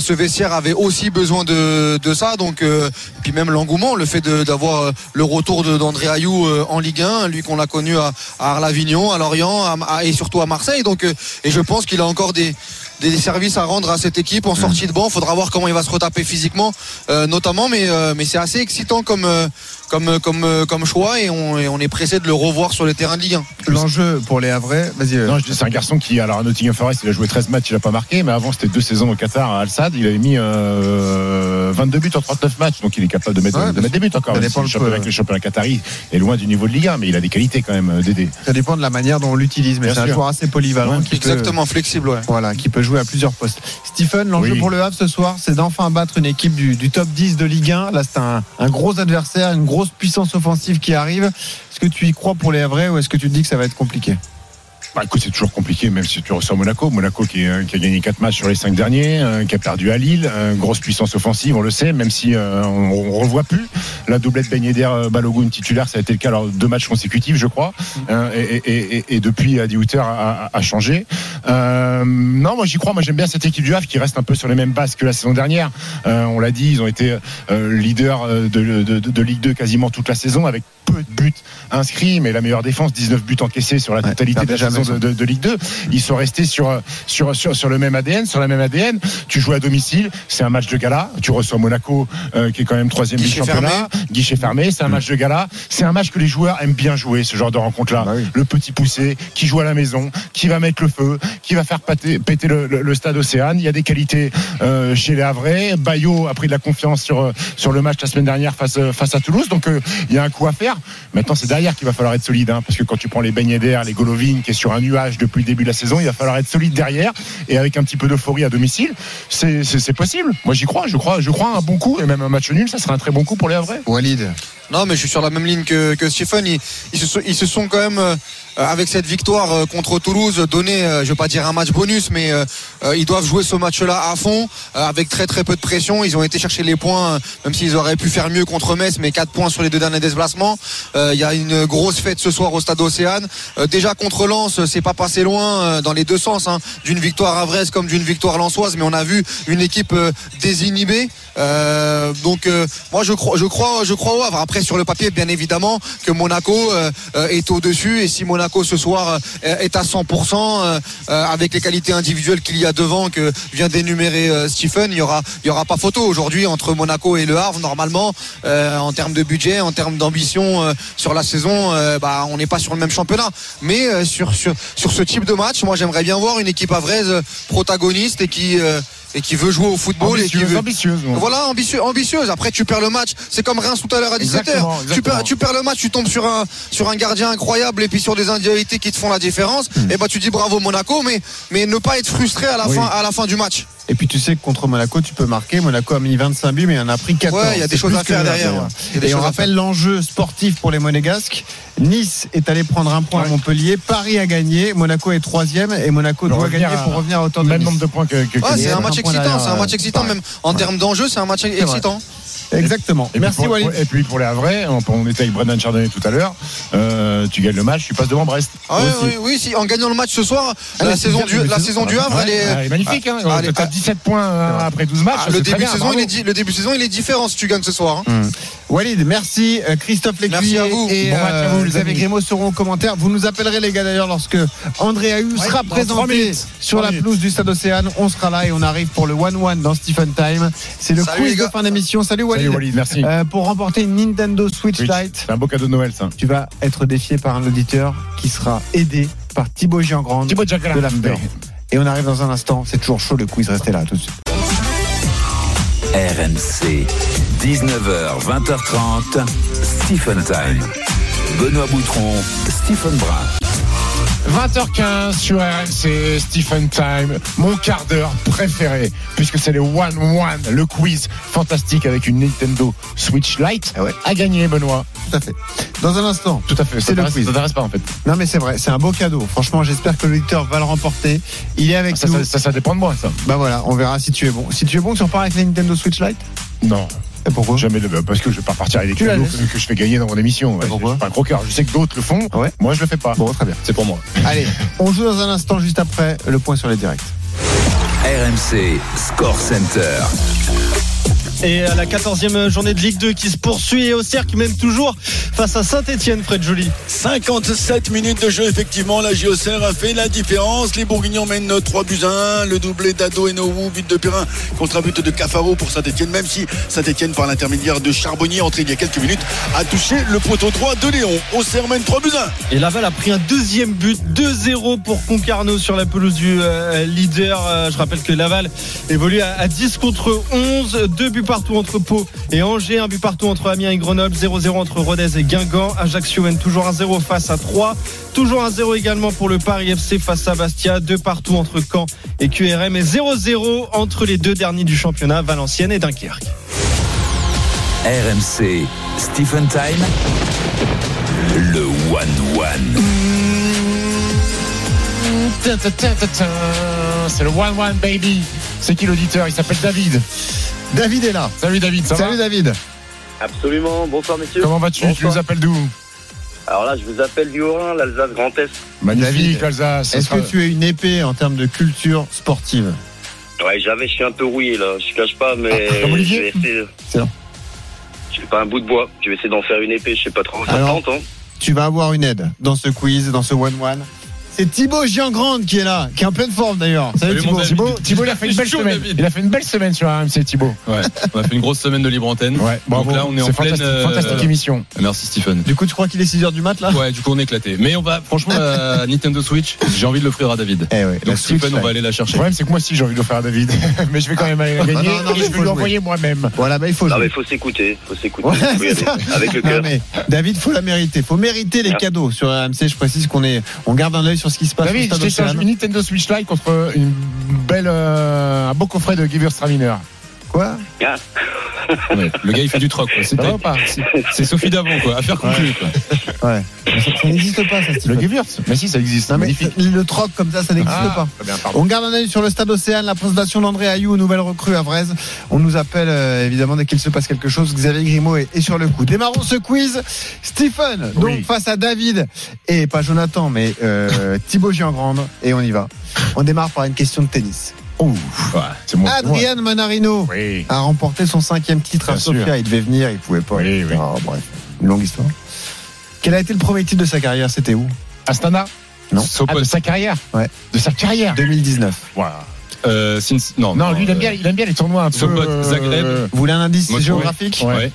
ce vestiaire avait aussi besoin de, de ça. Donc euh, puis même l'engouement, le fait d'avoir euh, le retour d'André Ayou euh, en Ligue 1, lui qu'on a connu à, à Arles-Avignon, à Lorient à- à- et surtout à Marseille. Donc euh, et je pense qu'il a encore des des services à rendre à cette équipe en sortie de banc. Faudra voir comment il va se retaper physiquement, euh, notamment. Mais euh, mais c'est assez excitant comme euh, comme comme euh, comme choix et on, et on est pressé de le revoir sur les terrains de Ligue 1. L'enjeu pour les Havrais, vas-y. euh, Non, c'est un garçon qui, alors à Nottingham Forest, il a joué 13 matchs, il a pas marqué, mais avant c'était deux saisons au Qatar à Al Sadd, il avait mis euh, 22 buts en 39 matchs, donc il est capable de mettre, Ouais, de mettre des buts encore. ça dépend si le championnat, peu. avec le championnat qatari est loin du niveau de Ligue 1, mais il a des qualités quand même, euh, Dédé. Ça dépend de la manière dont on l'utilise, mais c'est un joueur assez polyvalent Ouais, qui peut, Exactement, flexible. Ouais. voilà, qui peut jouer à plusieurs postes. Stephen, l'enjeu Oui. pour le Havre ce soir, c'est d'enfin battre une équipe du, du top 10 de Ligue 1. Là, c'est un, un gros adversaire, une grosse puissance offensive qui arrive. Est-ce que tu y crois pour les Havrais ou est-ce que tu te dis que ça va être compliqué? Bah, écoute, c'est toujours compliqué, même si tu ressors Monaco. Monaco qui, euh, qui a gagné 4 matchs sur les 5 derniers, euh, qui a perdu à Lille, euh, grosse puissance offensive, on le sait, même si on, on revoit plus la doublette Ben Yedder Balogun titulaire, ça a été le cas lors de deux matchs consécutifs, je crois. Euh, et, et- et- et depuis, Adi Hutter a, a- a changé. Non, moi j'y crois. Moi j'aime bien cette équipe du Havre qui reste un peu sur les mêmes bases que la saison dernière. On l'a dit, ils ont été leaders de, de- de- de Ligue 2 quasiment toute la saison avec peu de buts inscrits, mais la meilleure défense, 19 buts encaissés sur la Ouais, totalité de la saison de, Ligue 2. Ils sont restés sur, sur, sur, sur le même ADN, sur la même ADN. Tu joues à domicile, c'est un match de gala. Tu reçois Monaco, euh, qui est quand même troisième du championnat. Guichet fermé, c'est un match de gala. C'est un match que les joueurs aiment bien jouer, ce genre de rencontre-là. Bah oui. Le petit poussé, qui joue à la maison, qui va mettre le feu, qui va faire péter, péter le, le- le stade Océane. Il y a des qualités euh, chez les Havrais. Bayo a pris de la confiance sur, euh, sur le match la semaine dernière face, face à Toulouse. Donc euh, il y a un coup à faire. Maintenant, c'est derrière qu'il va falloir être solide. hein, parce que quand tu prends les beignets d'air, les Golovin, qui est sur un nuage depuis le début de la saison, il va falloir être solide derrière. Et avec un petit peu d'euphorie à domicile, c'est possible. Moi, j'y crois. Je crois, je crois à un bon coup. Et même un match nul, ça sera un très bon coup pour les Havrais. Walid Non, mais je suis sur la même ligne que, que Stephen. Ils, ils se, sont, ils se sont quand même, euh, avec cette victoire euh, contre Toulouse, donné, euh, je vais pas dire un match bonus, mais euh, euh, ils doivent jouer ce match-là à fond, euh, avec très très peu de pression. Ils ont été chercher les points, euh, même s'ils auraient pu faire mieux contre Metz, mais 4 points sur les deux derniers déplacements. Euh, Il y a une grosse fête ce soir au Stade Océane. Euh, déjà contre Lens, c'est pas passé loin euh, dans les deux sens, hein, d'une victoire avraise comme d'une victoire lensoise, mais on a vu une équipe euh, désinhibée. Euh, donc euh, moi je crois, je crois, je crois au Havre. Après sur le papier, bien évidemment que Monaco euh, euh, est au dessus et si Monaco ce soir euh, est à 100% euh, euh, avec les qualités individuelles qu'il y a devant que vient d'énumérer Stephen, il y aura, pas photo aujourd'hui entre Monaco et le Havre normalement en termes de budget, en termes d'ambition sur la saison, bah on n'est pas sur le même championnat. Mais sur ce type de match, moi j'aimerais bien voir une équipe avraise euh, protagoniste et qui et qui veut jouer au football et qui veut ambitieuse, ouais. voilà ambitieux, ambitieuse. Après tu perds le match. C'est comme Reims tout à l'heure à 17h Exactement, tu perds, tu perds le match tu tombes sur un sur un gardien incroyable et puis sur des individualités qui te font la différence. Et bah tu dis bravo Monaco mais mais ne pas être frustré à la Oui. fin à la fin du match Et puis tu sais que contre Monaco, tu peux marquer. Monaco a mis 25 buts, mais il en a pris 14. Ouais, il y a des choses à faire derrière, ouais. Et on rappelle l'enjeu sportif pour les Monégasques. Nice est allé prendre un point à Montpellier. Paris a gagné. Monaco est troisième et Monaco doit gagner à- pour revenir à hauteur de Même Nice. nombre de points que, que, c'est un match point excitant c'est un match euh, excitant même en termes d'enjeu c'est un match excitant Exactement. Et puis Merci pour- Walid. Et puis pour les Havrais, on, on était avec Brendan Chardonnay tout à l'heure. euh, tu gagnes le match, tu passes devant Brest. Ah oui, oui, si, en gagnant le match ce soir, Ah, la saison du, la saison- du Havre, Ouais, elle est. magnifique. Hein. Ah, T'as 17 points euh, après 12 matchs. Ah, le début de bien, saison, bravo. il est di- le début de saison, il est différent si tu gagnes ce soir. hein. Hum. Walid, merci. Euh, Christophe Lécuyer Merci à vous. et Bon vous, euh, les Xavier. Grimaud seront aux commentaires. Vous nous appellerez les gars d'ailleurs lorsque André Ahu Ouais, sera présenté minutes. sur la pelouse du Stade Océane. On sera là et on arrive pour le 1-1 dans Stephen Time. C'est le quiz de fin d'émission. Salut Walid. Salut Walid, merci. Euh, pour remporter une Nintendo Switch Switch. Lite, C'est un beau cadeau de Noël, ça. tu vas être défié par un auditeur qui sera aidé par Thibaut Giangrande Thibaut de l'After. Et on arrive dans un instant. C'est toujours chaud le quiz. Restez là tout de suite. RMC, 19h, 20h30, Stephen Time. Benoît Boutron, Stephen Brun. 20h15 sur RMC, Stephen Time, mon quart d'heure préféré, puisque c'est le One One, le quiz fantastique avec une Nintendo Switch Lite Ah ouais. à gagner, Benoît. Tout à fait. Dans un instant. Tout à fait. C'est le quiz. ça t'intéresse pas, en fait. Non mais c'est vrai, c'est un beau cadeau. Franchement, j'espère que l'auditeur va le remporter. Il est avec Ça, nous. ça, ça, ça dépend de moi, ça. Bah voilà, on verra si tu es bon. Si tu es bon, tu repars avec la Nintendo Switch Lite Non. Et pourquoi? Jamais le parce que je vais pas partir avec des cadeaux que, que je fais gagner dans mon émission. Ouais, pourquoi? Je suis pas un croqueur. Je sais que d'autres le font. Ouais. Moi, je le fais pas. Bon, très bien. C'est pour moi. Allez, on joue dans un instant juste après le point sur les directs. RMC, Score Center. Et à la 14e journée de Ligue 2 qui se poursuit et Auxerre qui mène toujours face à Saint-Etienne, Fred Joly. 57 minutes de jeu, effectivement. La JOCR a fait la différence. Les Bourguignons mènent 3 buts à 1. Le doublé d'Ado et Noou, but de Perrin contre un but de Cafaro pour Saint-Etienne. Même si Saint-Etienne, par l'intermédiaire de Charbonnier, entré il y a quelques minutes, a touché le poteau droit de Léon. Auxerre mène 3 buts à 1. Et Laval a pris un deuxième but, 2-0 pour Concarneau sur la pelouse du euh, leader. Euh, je rappelle que Laval évolue à, à 10 contre 11, deux buts partout entre Pau et Angers, un but partout entre Amiens et Grenoble, 0-0 entre Rodez et Guingamp. Ajaccio mène toujours 1-0 face à 3, toujours 1-0 également pour le Paris FC face à Bastia, deux partout entre Caen et QRM et 0-0 entre les deux derniers du championnat, Valenciennes et Dunkerque. RMC, Stephen Time. Le One One. Tin, tin, tin, tin, tin. C'est le One One Baby. C'est qui l'auditeur? Il s'appelle David. David est là. Salut David, ça Salut va David. Absolument. Bonsoir, messieurs. Comment vas-tu? Tu nous appelles d'où? Alors là, je vous appelle du Haut-Rhin, l'Alsace Grand Est. Magnifique, David, Alsace. ça Est-ce sera- que tu es une épée en termes de culture sportive? Ouais, j'avais, je suis un peu rouillé là. Je cache pas, mais Ah, je vais essayer. Je fais pas un bout de bois. Je vais essayer d'en faire une épée. Je sais pas trop. Ça Alors tente, hein. Tu vas avoir une aide dans ce quiz, dans ce one-one. C'est Thibaut Giangrande qui est là, qui est en pleine forme d'ailleurs. Salut, Thibaut. Thibaut, Thibaut, il a fait une belle Chaud, semaine. David. Il a fait une belle semaine sur RMC, Thibaut. Ouais, on a fait une grosse semaine de libre antenne. Ouais. Donc là, on est en pleine. fantastique, euh, fantastique émission. Merci Stephen. Du coup, tu crois qu'il est 6h du mat là? Ouais, du coup on est éclaté. Mais on va, franchement, la Nintendo Switch, j'ai envie de l'offrir à David. Eh ouais, Donc Switch, Stephen, on va aller la Le chercher. problème, c'est que moi aussi, j'ai envie de le faire à David. Mais je vais quand même aller la gagner non, non, et mais je vais lui jouer. envoyer moi-même. Voilà, bah il faut Non, mais faut s'écouter. Faut s'écouter. Avec le cœur. mais David, faut la mériter. Faut mériter les cadeaux sur RMC. Je précise qu'on est, on garde un œil sur ce qui se passe. David, je t'échange une Nintendo Switch Lite contre une belle, euh, un beau coffret de Giver Straminer. Quoi Ah. Ouais, Le gars, il fait du troc. quoi. C'est Sophie d'avant, quoi. Affaire conclue, quoi. Ouais. Mais Ça, ça n'existe pas, ça, Le. Gewürz Mais si, ça existe. Non, mais Magnifique. le troc comme ça, ça n'existe Ah, pas. bien. On garde un œil sur le stade Océane, la présentation d'André Ayou, nouvelle recrue à Vraise. On nous appelle euh, évidemment dès qu'il se passe quelque chose. Xavier Grimaud est, est sur le coup. Démarrons ce quiz. Stephen, donc Oui. face à David et pas Jonathan, mais euh, Thibaut Giangrande. Et on y va. On démarre par une question de tennis. Ouais. c'est moi. Adrian Manarino Oui. a remporté son cinquième titre à Bien sûr. Sofia. Il devait venir, il pouvait pas. Oui, oui. Ah, bref, une longue histoire. Quel a été le premier titre de sa carrière? C'était où? Astana? Non. Ah, de sa carrière? Ouais. De sa carrière? 2019. Voilà. Euh, Sins- non, Non, lui, il aime euh, bien, il aime bien les tournois un. Sopot, euh, Zagreb. Vous voulez un indice Moscou. géographique? Ouais. Ouais.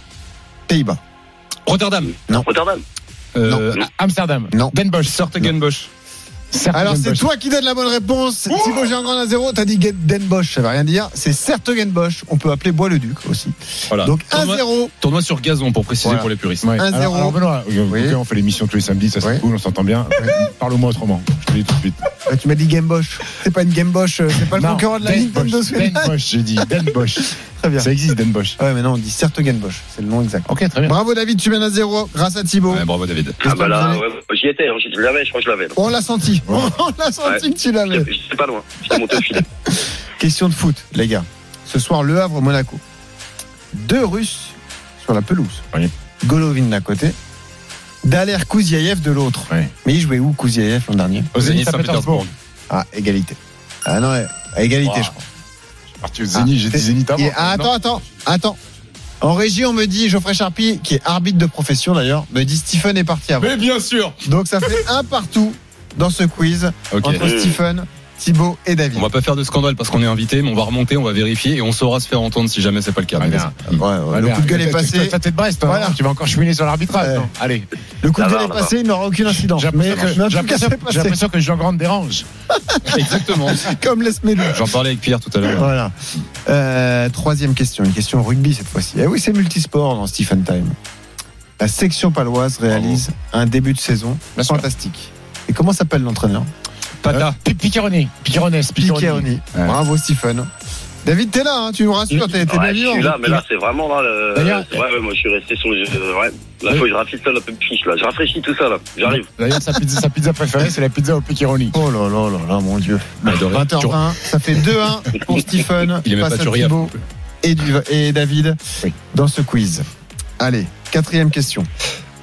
Pays-Bas. Rotterdam. Rotterdam. Euh, Amsterdam. Non. Den Bosch. Sortegenbosch. Alors c'est toi qui donne la bonne réponse. Thibaut Giangrande à zéro. T'as dit Den Bosch, ça veut rien dire. C'est Sertogenbosch. On peut appeler Bois-le-Duc aussi. Voilà. Donc Tournoi- 1-0. Tournoi sur gazon pour préciser Voilà. pour les puristes. Ouais. 1-0. Alors, alors, Benoît, euh, Oui. on fait l'émission tous les samedis, ça c'est Oui. cool, on s'entend bien. Parle-moi autrement. Je te dis tout de suite. Euh, Tu m'as dit Game Bosch. C'est pas une Game Bosch. euh, C'est pas le Non, concurrent de la Nintendo Bosch, Switch. Den Bosch, j'ai dit. Den Bosch. Très bien. Ça existe, Den Bosch. Ouais, mais non, on dit Sertogenbosch. C'est le nom exact. Ok, très bien. Bravo David, tu mènes à zéro grâce à Thibaut. Ouais, bravo David. Ah bah là, ouais, j'y étais, hein, je l'avais, je crois que je l'avais. On l'a senti. On l'a senti Ouais. que tu l'avais. J'étais pas loin, j'étais monté au filet. Question de foot, les gars. Ce soir, Le Havre, Monaco. Deux Russes sur la pelouse. Oui. Golovin d'un côté, Daler Kouziaev de l'autre. Oui. Mais il jouait où Kouziaev l'an dernier Au Zénith Saint-Pétersbourg. Ah, égalité. Ah non, à égalité, je crois. Parti au Zénith, j'ai Ah, dit Zénith avant. Ah, attends, attends, attends. En régie, on me dit, Geoffrey Charpie, qui est arbitre de profession d'ailleurs, me dit Stephen est parti avant. Mais bien sûr. Donc ça fait un partout dans ce quiz Ok. entre Stephen, Thibaut et David. On va pas faire de scandale parce qu'on est invité, mais on va remonter, on va vérifier et on saura se faire entendre si jamais c'est pas le cas. Ah, bien. Ouais, ouais, le coup de gueule est passé. toi, t'es de Brest, hein, Voilà. tu vas encore cheminer sur l'arbitrage. Ouais. Allez. Le coup de Ça gueule est ça passé, il n'aura aucune incidence. J'ai Mais, l'impression que- Jean Grande dérange. Exactement. Comme les Médou. J'en parlais avec Pierre tout à l'heure. Voilà. Euh, troisième question, une question rugby cette fois-ci. Eh oui, c'est multisport dans Stephen Time. La section paloise réalise un début de saison Bien sûr. fantastique. Et comment s'appelle l'entraîneur? Pata. Pi- Piqueroni. Piquerones. Piqueroni. Ouais. Bravo Stephen. David, t'es là, hein, tu nous rassures, t'es t'es bien Ouais, je vivant. suis là, mais là, c'est vraiment là. Le... D'ailleurs- Ouais, ouais, moi, je suis resté sur le. Ouais. Là, faut que je peu de fiche, là. Je rafraîchis tout ça, là. J'arrive. D'ailleurs, sa pizza, sa pizza préférée, c'est la pizza au Piqueroni. Oh là là là là, mon Dieu. Adoré. 20h20, ça fait 2-1 pour Stephen Il est même face pas à. Thibaut et, du- et David Oui. dans ce quiz. Allez, quatrième question.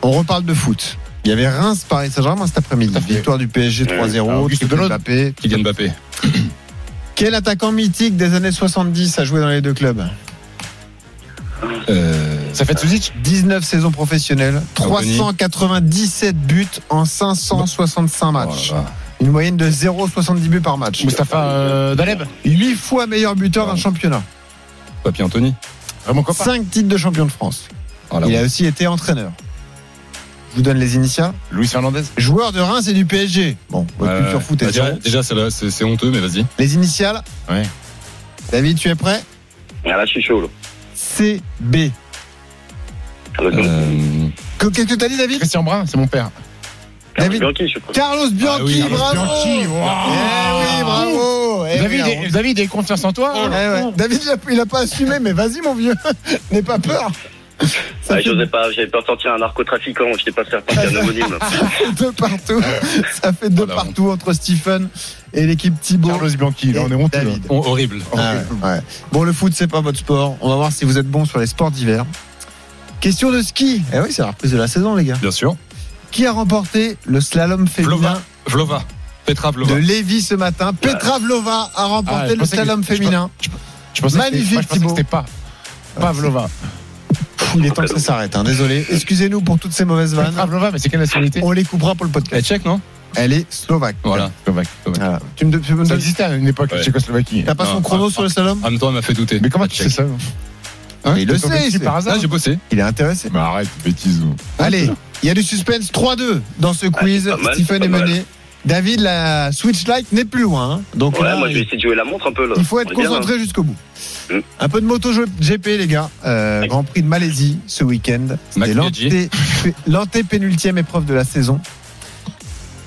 On reparle de foot. Il y avait Reims Paris Saint-Germain cet après-midi. Victoire du PSG 3-0. Ah, Auguste triple Delon. Mbappé. Kylian Mbappé. Quel attaquant mythique des années 70 a joué dans les deux clubs Euh, Ça fait Suzic 19 saisons professionnelles, Anthony. 397 buts en 565 matchs. Une moyenne de 0,70 buts par match. Mustapha euh, Daleb 8 fois meilleur buteur d'un championnat. Papy Anthony. Vraiment copain 5 titres de champion de France. Oh Il a aussi été entraîneur. Je vous donne les initiales. Louis Fernandez Joueur de Reims et du PSG. Bon, votre culture foot est bah, déjà, zéro. déjà, c'est honteux, mais vas-y. Les initiales Ouais. David, tu es prêt Ah, là, je suis chaud, là. CB. Avec Euh, Que- Qu'est-ce que t'as dit, David Christian Brun, c'est mon père. David Bianchi, je crois. Carlos Bianchi, Ah oui, bravo Bianchi, wow. Eh oui, bravo Eh oui, David, est- David, est confiance en toi Eh ouais. David, il a, il a pas assumé, mais vas-y, mon vieux. N'aie pas peur. Ça fait j'osais pas, j'avais peur de sortir un narcotrafiquant, j'étais pas faire partie d'un homonyme. deux partout. Ça fait deux partout entre Stephen et l'équipe Thibaut. Carlos Bianchi, là, on est honteux. horrible. Ah ouais, ouais. Bon, le foot, c'est pas votre sport. On va voir si vous êtes bon sur les sports d'hiver. Question de ski. Eh oui, c'est la reprise de la saison, les gars. Bien sûr. Qui a remporté le slalom féminin Vlova. Vlova. Petra Vlova. de Lévis ce matin? Petra Vlova a remporté Ah, je le que- slalom je- je- féminin. Je pensais Magnifique, je que Thibaut. c'était pas. Pas Vlova. Pff, Il est temps que ça s'arrête, hein, désolé. Excusez-nous pour toutes ces mauvaises vannes. Petra Vlova, mais c'est quelle nationalité On les coupera pour le Elle podcast. tchèque, non Elle est slovaque. Voilà. Slovaque. Slovaque. Voilà. Tu me, tu me Ça donnes- existait à une époque, Ouais. Tchécoslovaquie. T'as pas son chrono ah, sur le slalom En même temps, elle m'a fait douter. Mais comment tu sais ça Hein il le sait, c'est- par hasard Ah, j'ai bossé. il est intéressé. Mais arrête, bêtise. Allez, il y a du suspense 3-2 dans ce quiz. mal, Stephen est mené. David, la Switch Lite n'est plus loin. hein. Donc Ouais, là, moi, je vais essayer de jouer la montre un peu, là. il faut être bien, hein. concentré jusqu'au bout. Mm. Un peu de moto GP, les gars. Euh, Grand Prix de Malaisie ce week-end. C'était l'antépénultième épreuve de la saison.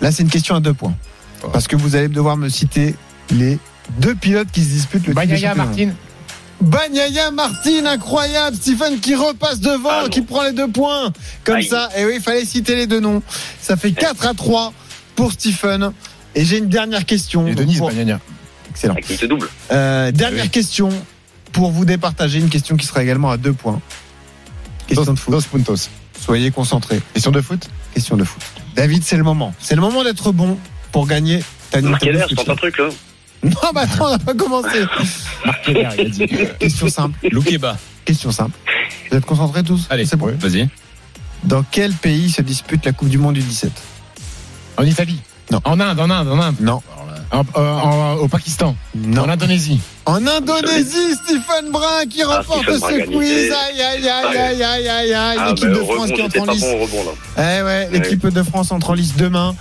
Là, c'est une question à deux points. Parce que vous allez devoir me citer les deux pilotes qui se disputent le Bagnaia. Martin. Banyaya Martine, incroyable. Stephen qui repasse devant, qui prend les deux points. Comme Aïe. ça. Et oui, il fallait citer les deux noms. Ça fait 4 à 3 pour Stephen. Et j'ai une dernière question. Et Denise pour-. Excellent. Double. Euh, dernière question pour vous départager. Une question qui sera également à deux points. Question de foot. Dos puntos. Soyez concentrés. Question de foot? Question de foot. David, c'est le moment. C'est le moment d'être bon pour gagner ta je Switch. tente un truc là. Non, bah attends, on n'a pas commencé. Marqué l'air, il a dit. Question simple. Loukeba. Question simple. Vous êtes concentrés tous? Allez, c'est bon. vas-y. Dans quel pays se dispute la Coupe du Monde du 17 En Italie Non. En Inde, en Inde, en Inde. Non. En- euh, en- au Pakistan. Non. En Indonésie. En Indonésie, Stephen Brun qui Ah, remporte ce quiz. Aïe, aïe, aïe, aïe, aïe, aïe, aïe. Ah, L'équipe bah, de France rebond, qui entre en lice. bon rebond. Eh ouais, l'équipe de France entre en lice demain.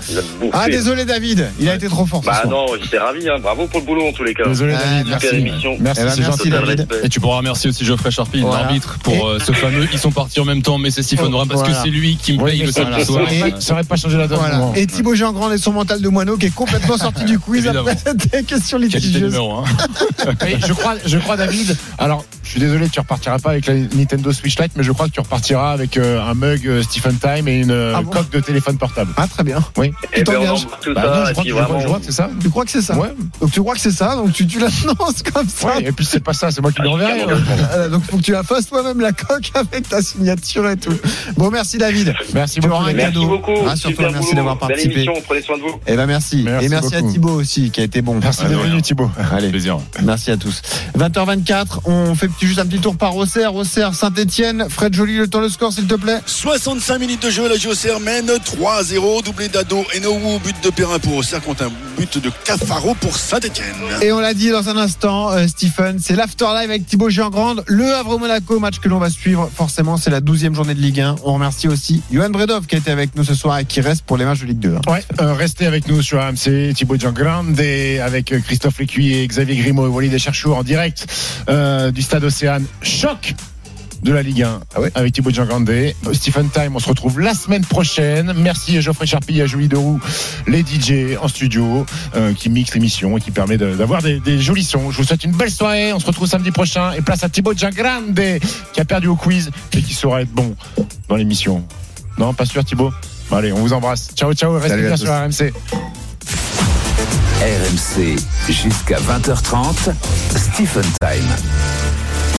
Ah, désolé David, il a été trop fort. ce Bah soir. non, j'étais ravi. Hein. Bravo pour le boulot en tous les cas. Désolé, Ah, David. merci. Super Merci. émission. Merci, Eh ben, c'est gentil. David. respect. Et tu pourras remercier aussi Geoffrey Charpie, Voilà. l'arbitre, pour euh, ce fameux. Ils sont partis en même temps, mais c'est Stephen Brun parce Voilà. que c'est lui qui me paye mais le ça, samedi ça soir. aurait pas- ça aurait pas changé la donne. Et Thibaut Jean-Grand et son mental de moineau qui est complètement sorti du quiz après cette question 1. Mais je crois, je crois, David. Alors, je suis désolé, tu repartiras pas avec la Nintendo Switch Lite, mais je crois que tu repartiras avec euh, un mug euh, Stephen Time et une euh, Ah bon coque de téléphone portable. Ah, très bien. Oui. Et ben, on t'engages embrasse tout Bah, ça. non, je et crois, puis que, je crois- vraiment. je crois que c'est ça. Tu crois que c'est ça Ouais. Donc tu crois que c'est ça, donc tu, tu l'annonces comme ça. Ouais, et puis c'est pas ça, c'est moi qui l'enverrai. carrément hein. Euh, donc faut que tu la fasses toi-même la coque avec ta signature et tout. Bon, merci David. Merci Tu beaucoup. auras un Merci cadeau. beaucoup. Ah, Super merci boulot. d'avoir Belle participé. émission. Prenez soin de vous. Eh ben merci. Merci et merci à beaucoup. Thibaut aussi qui a été bon. Merci Ah, de d'être venu, Thibaut. Allez, Plaisir. merci à tous. 20h24, on fait petit- juste un petit tour par Auxerre, Auxerre, Saint-Etienne. Fred Joly, le temps, le score s'il te plaît. 65 minutes de jeu, la JOCR mène 3-0, doublé d'Ado et Noou, but de Perrin pour Auxerre contre un but de Cafaro pour Saint-Etienne. Et on l'a dit dans un instant, euh, Stephen, c'est l'afterlife avec Thibaut Giangrande, le Havre-Monaco, match que l'on va suivre. Forcément, c'est la 12e journée de Ligue 1. On remercie aussi Johan Bredov qui a été avec nous ce soir et qui reste pour les matchs de Ligue 2. hein. Ouais, euh, restez avec nous sur AMC, Thibaut Giangrande avec euh, Christophe Lécuyer, Xavier Grimaud et Walid Cherchour en direct euh, du stade Océane. Choc de la Ligue 1 avec Thibaut Giangrande. Stephen Time, on se retrouve la semaine prochaine. Merci à Geoffrey Charpie et à Julie Deroux, les DJ en studio, euh, qui mixent l'émission et qui permet de- d'avoir des, des jolis sons. Je vous souhaite une belle soirée. On se retrouve samedi prochain. Et place à Thibaut Giangrande qui a perdu au quiz et qui saura être bon dans l'émission. Non, pas sûr Thibaut? Bon, Allez, on vous embrasse. Ciao, ciao. Restez bien sur RMC. RMC jusqu'à 20h30. Stephen Time.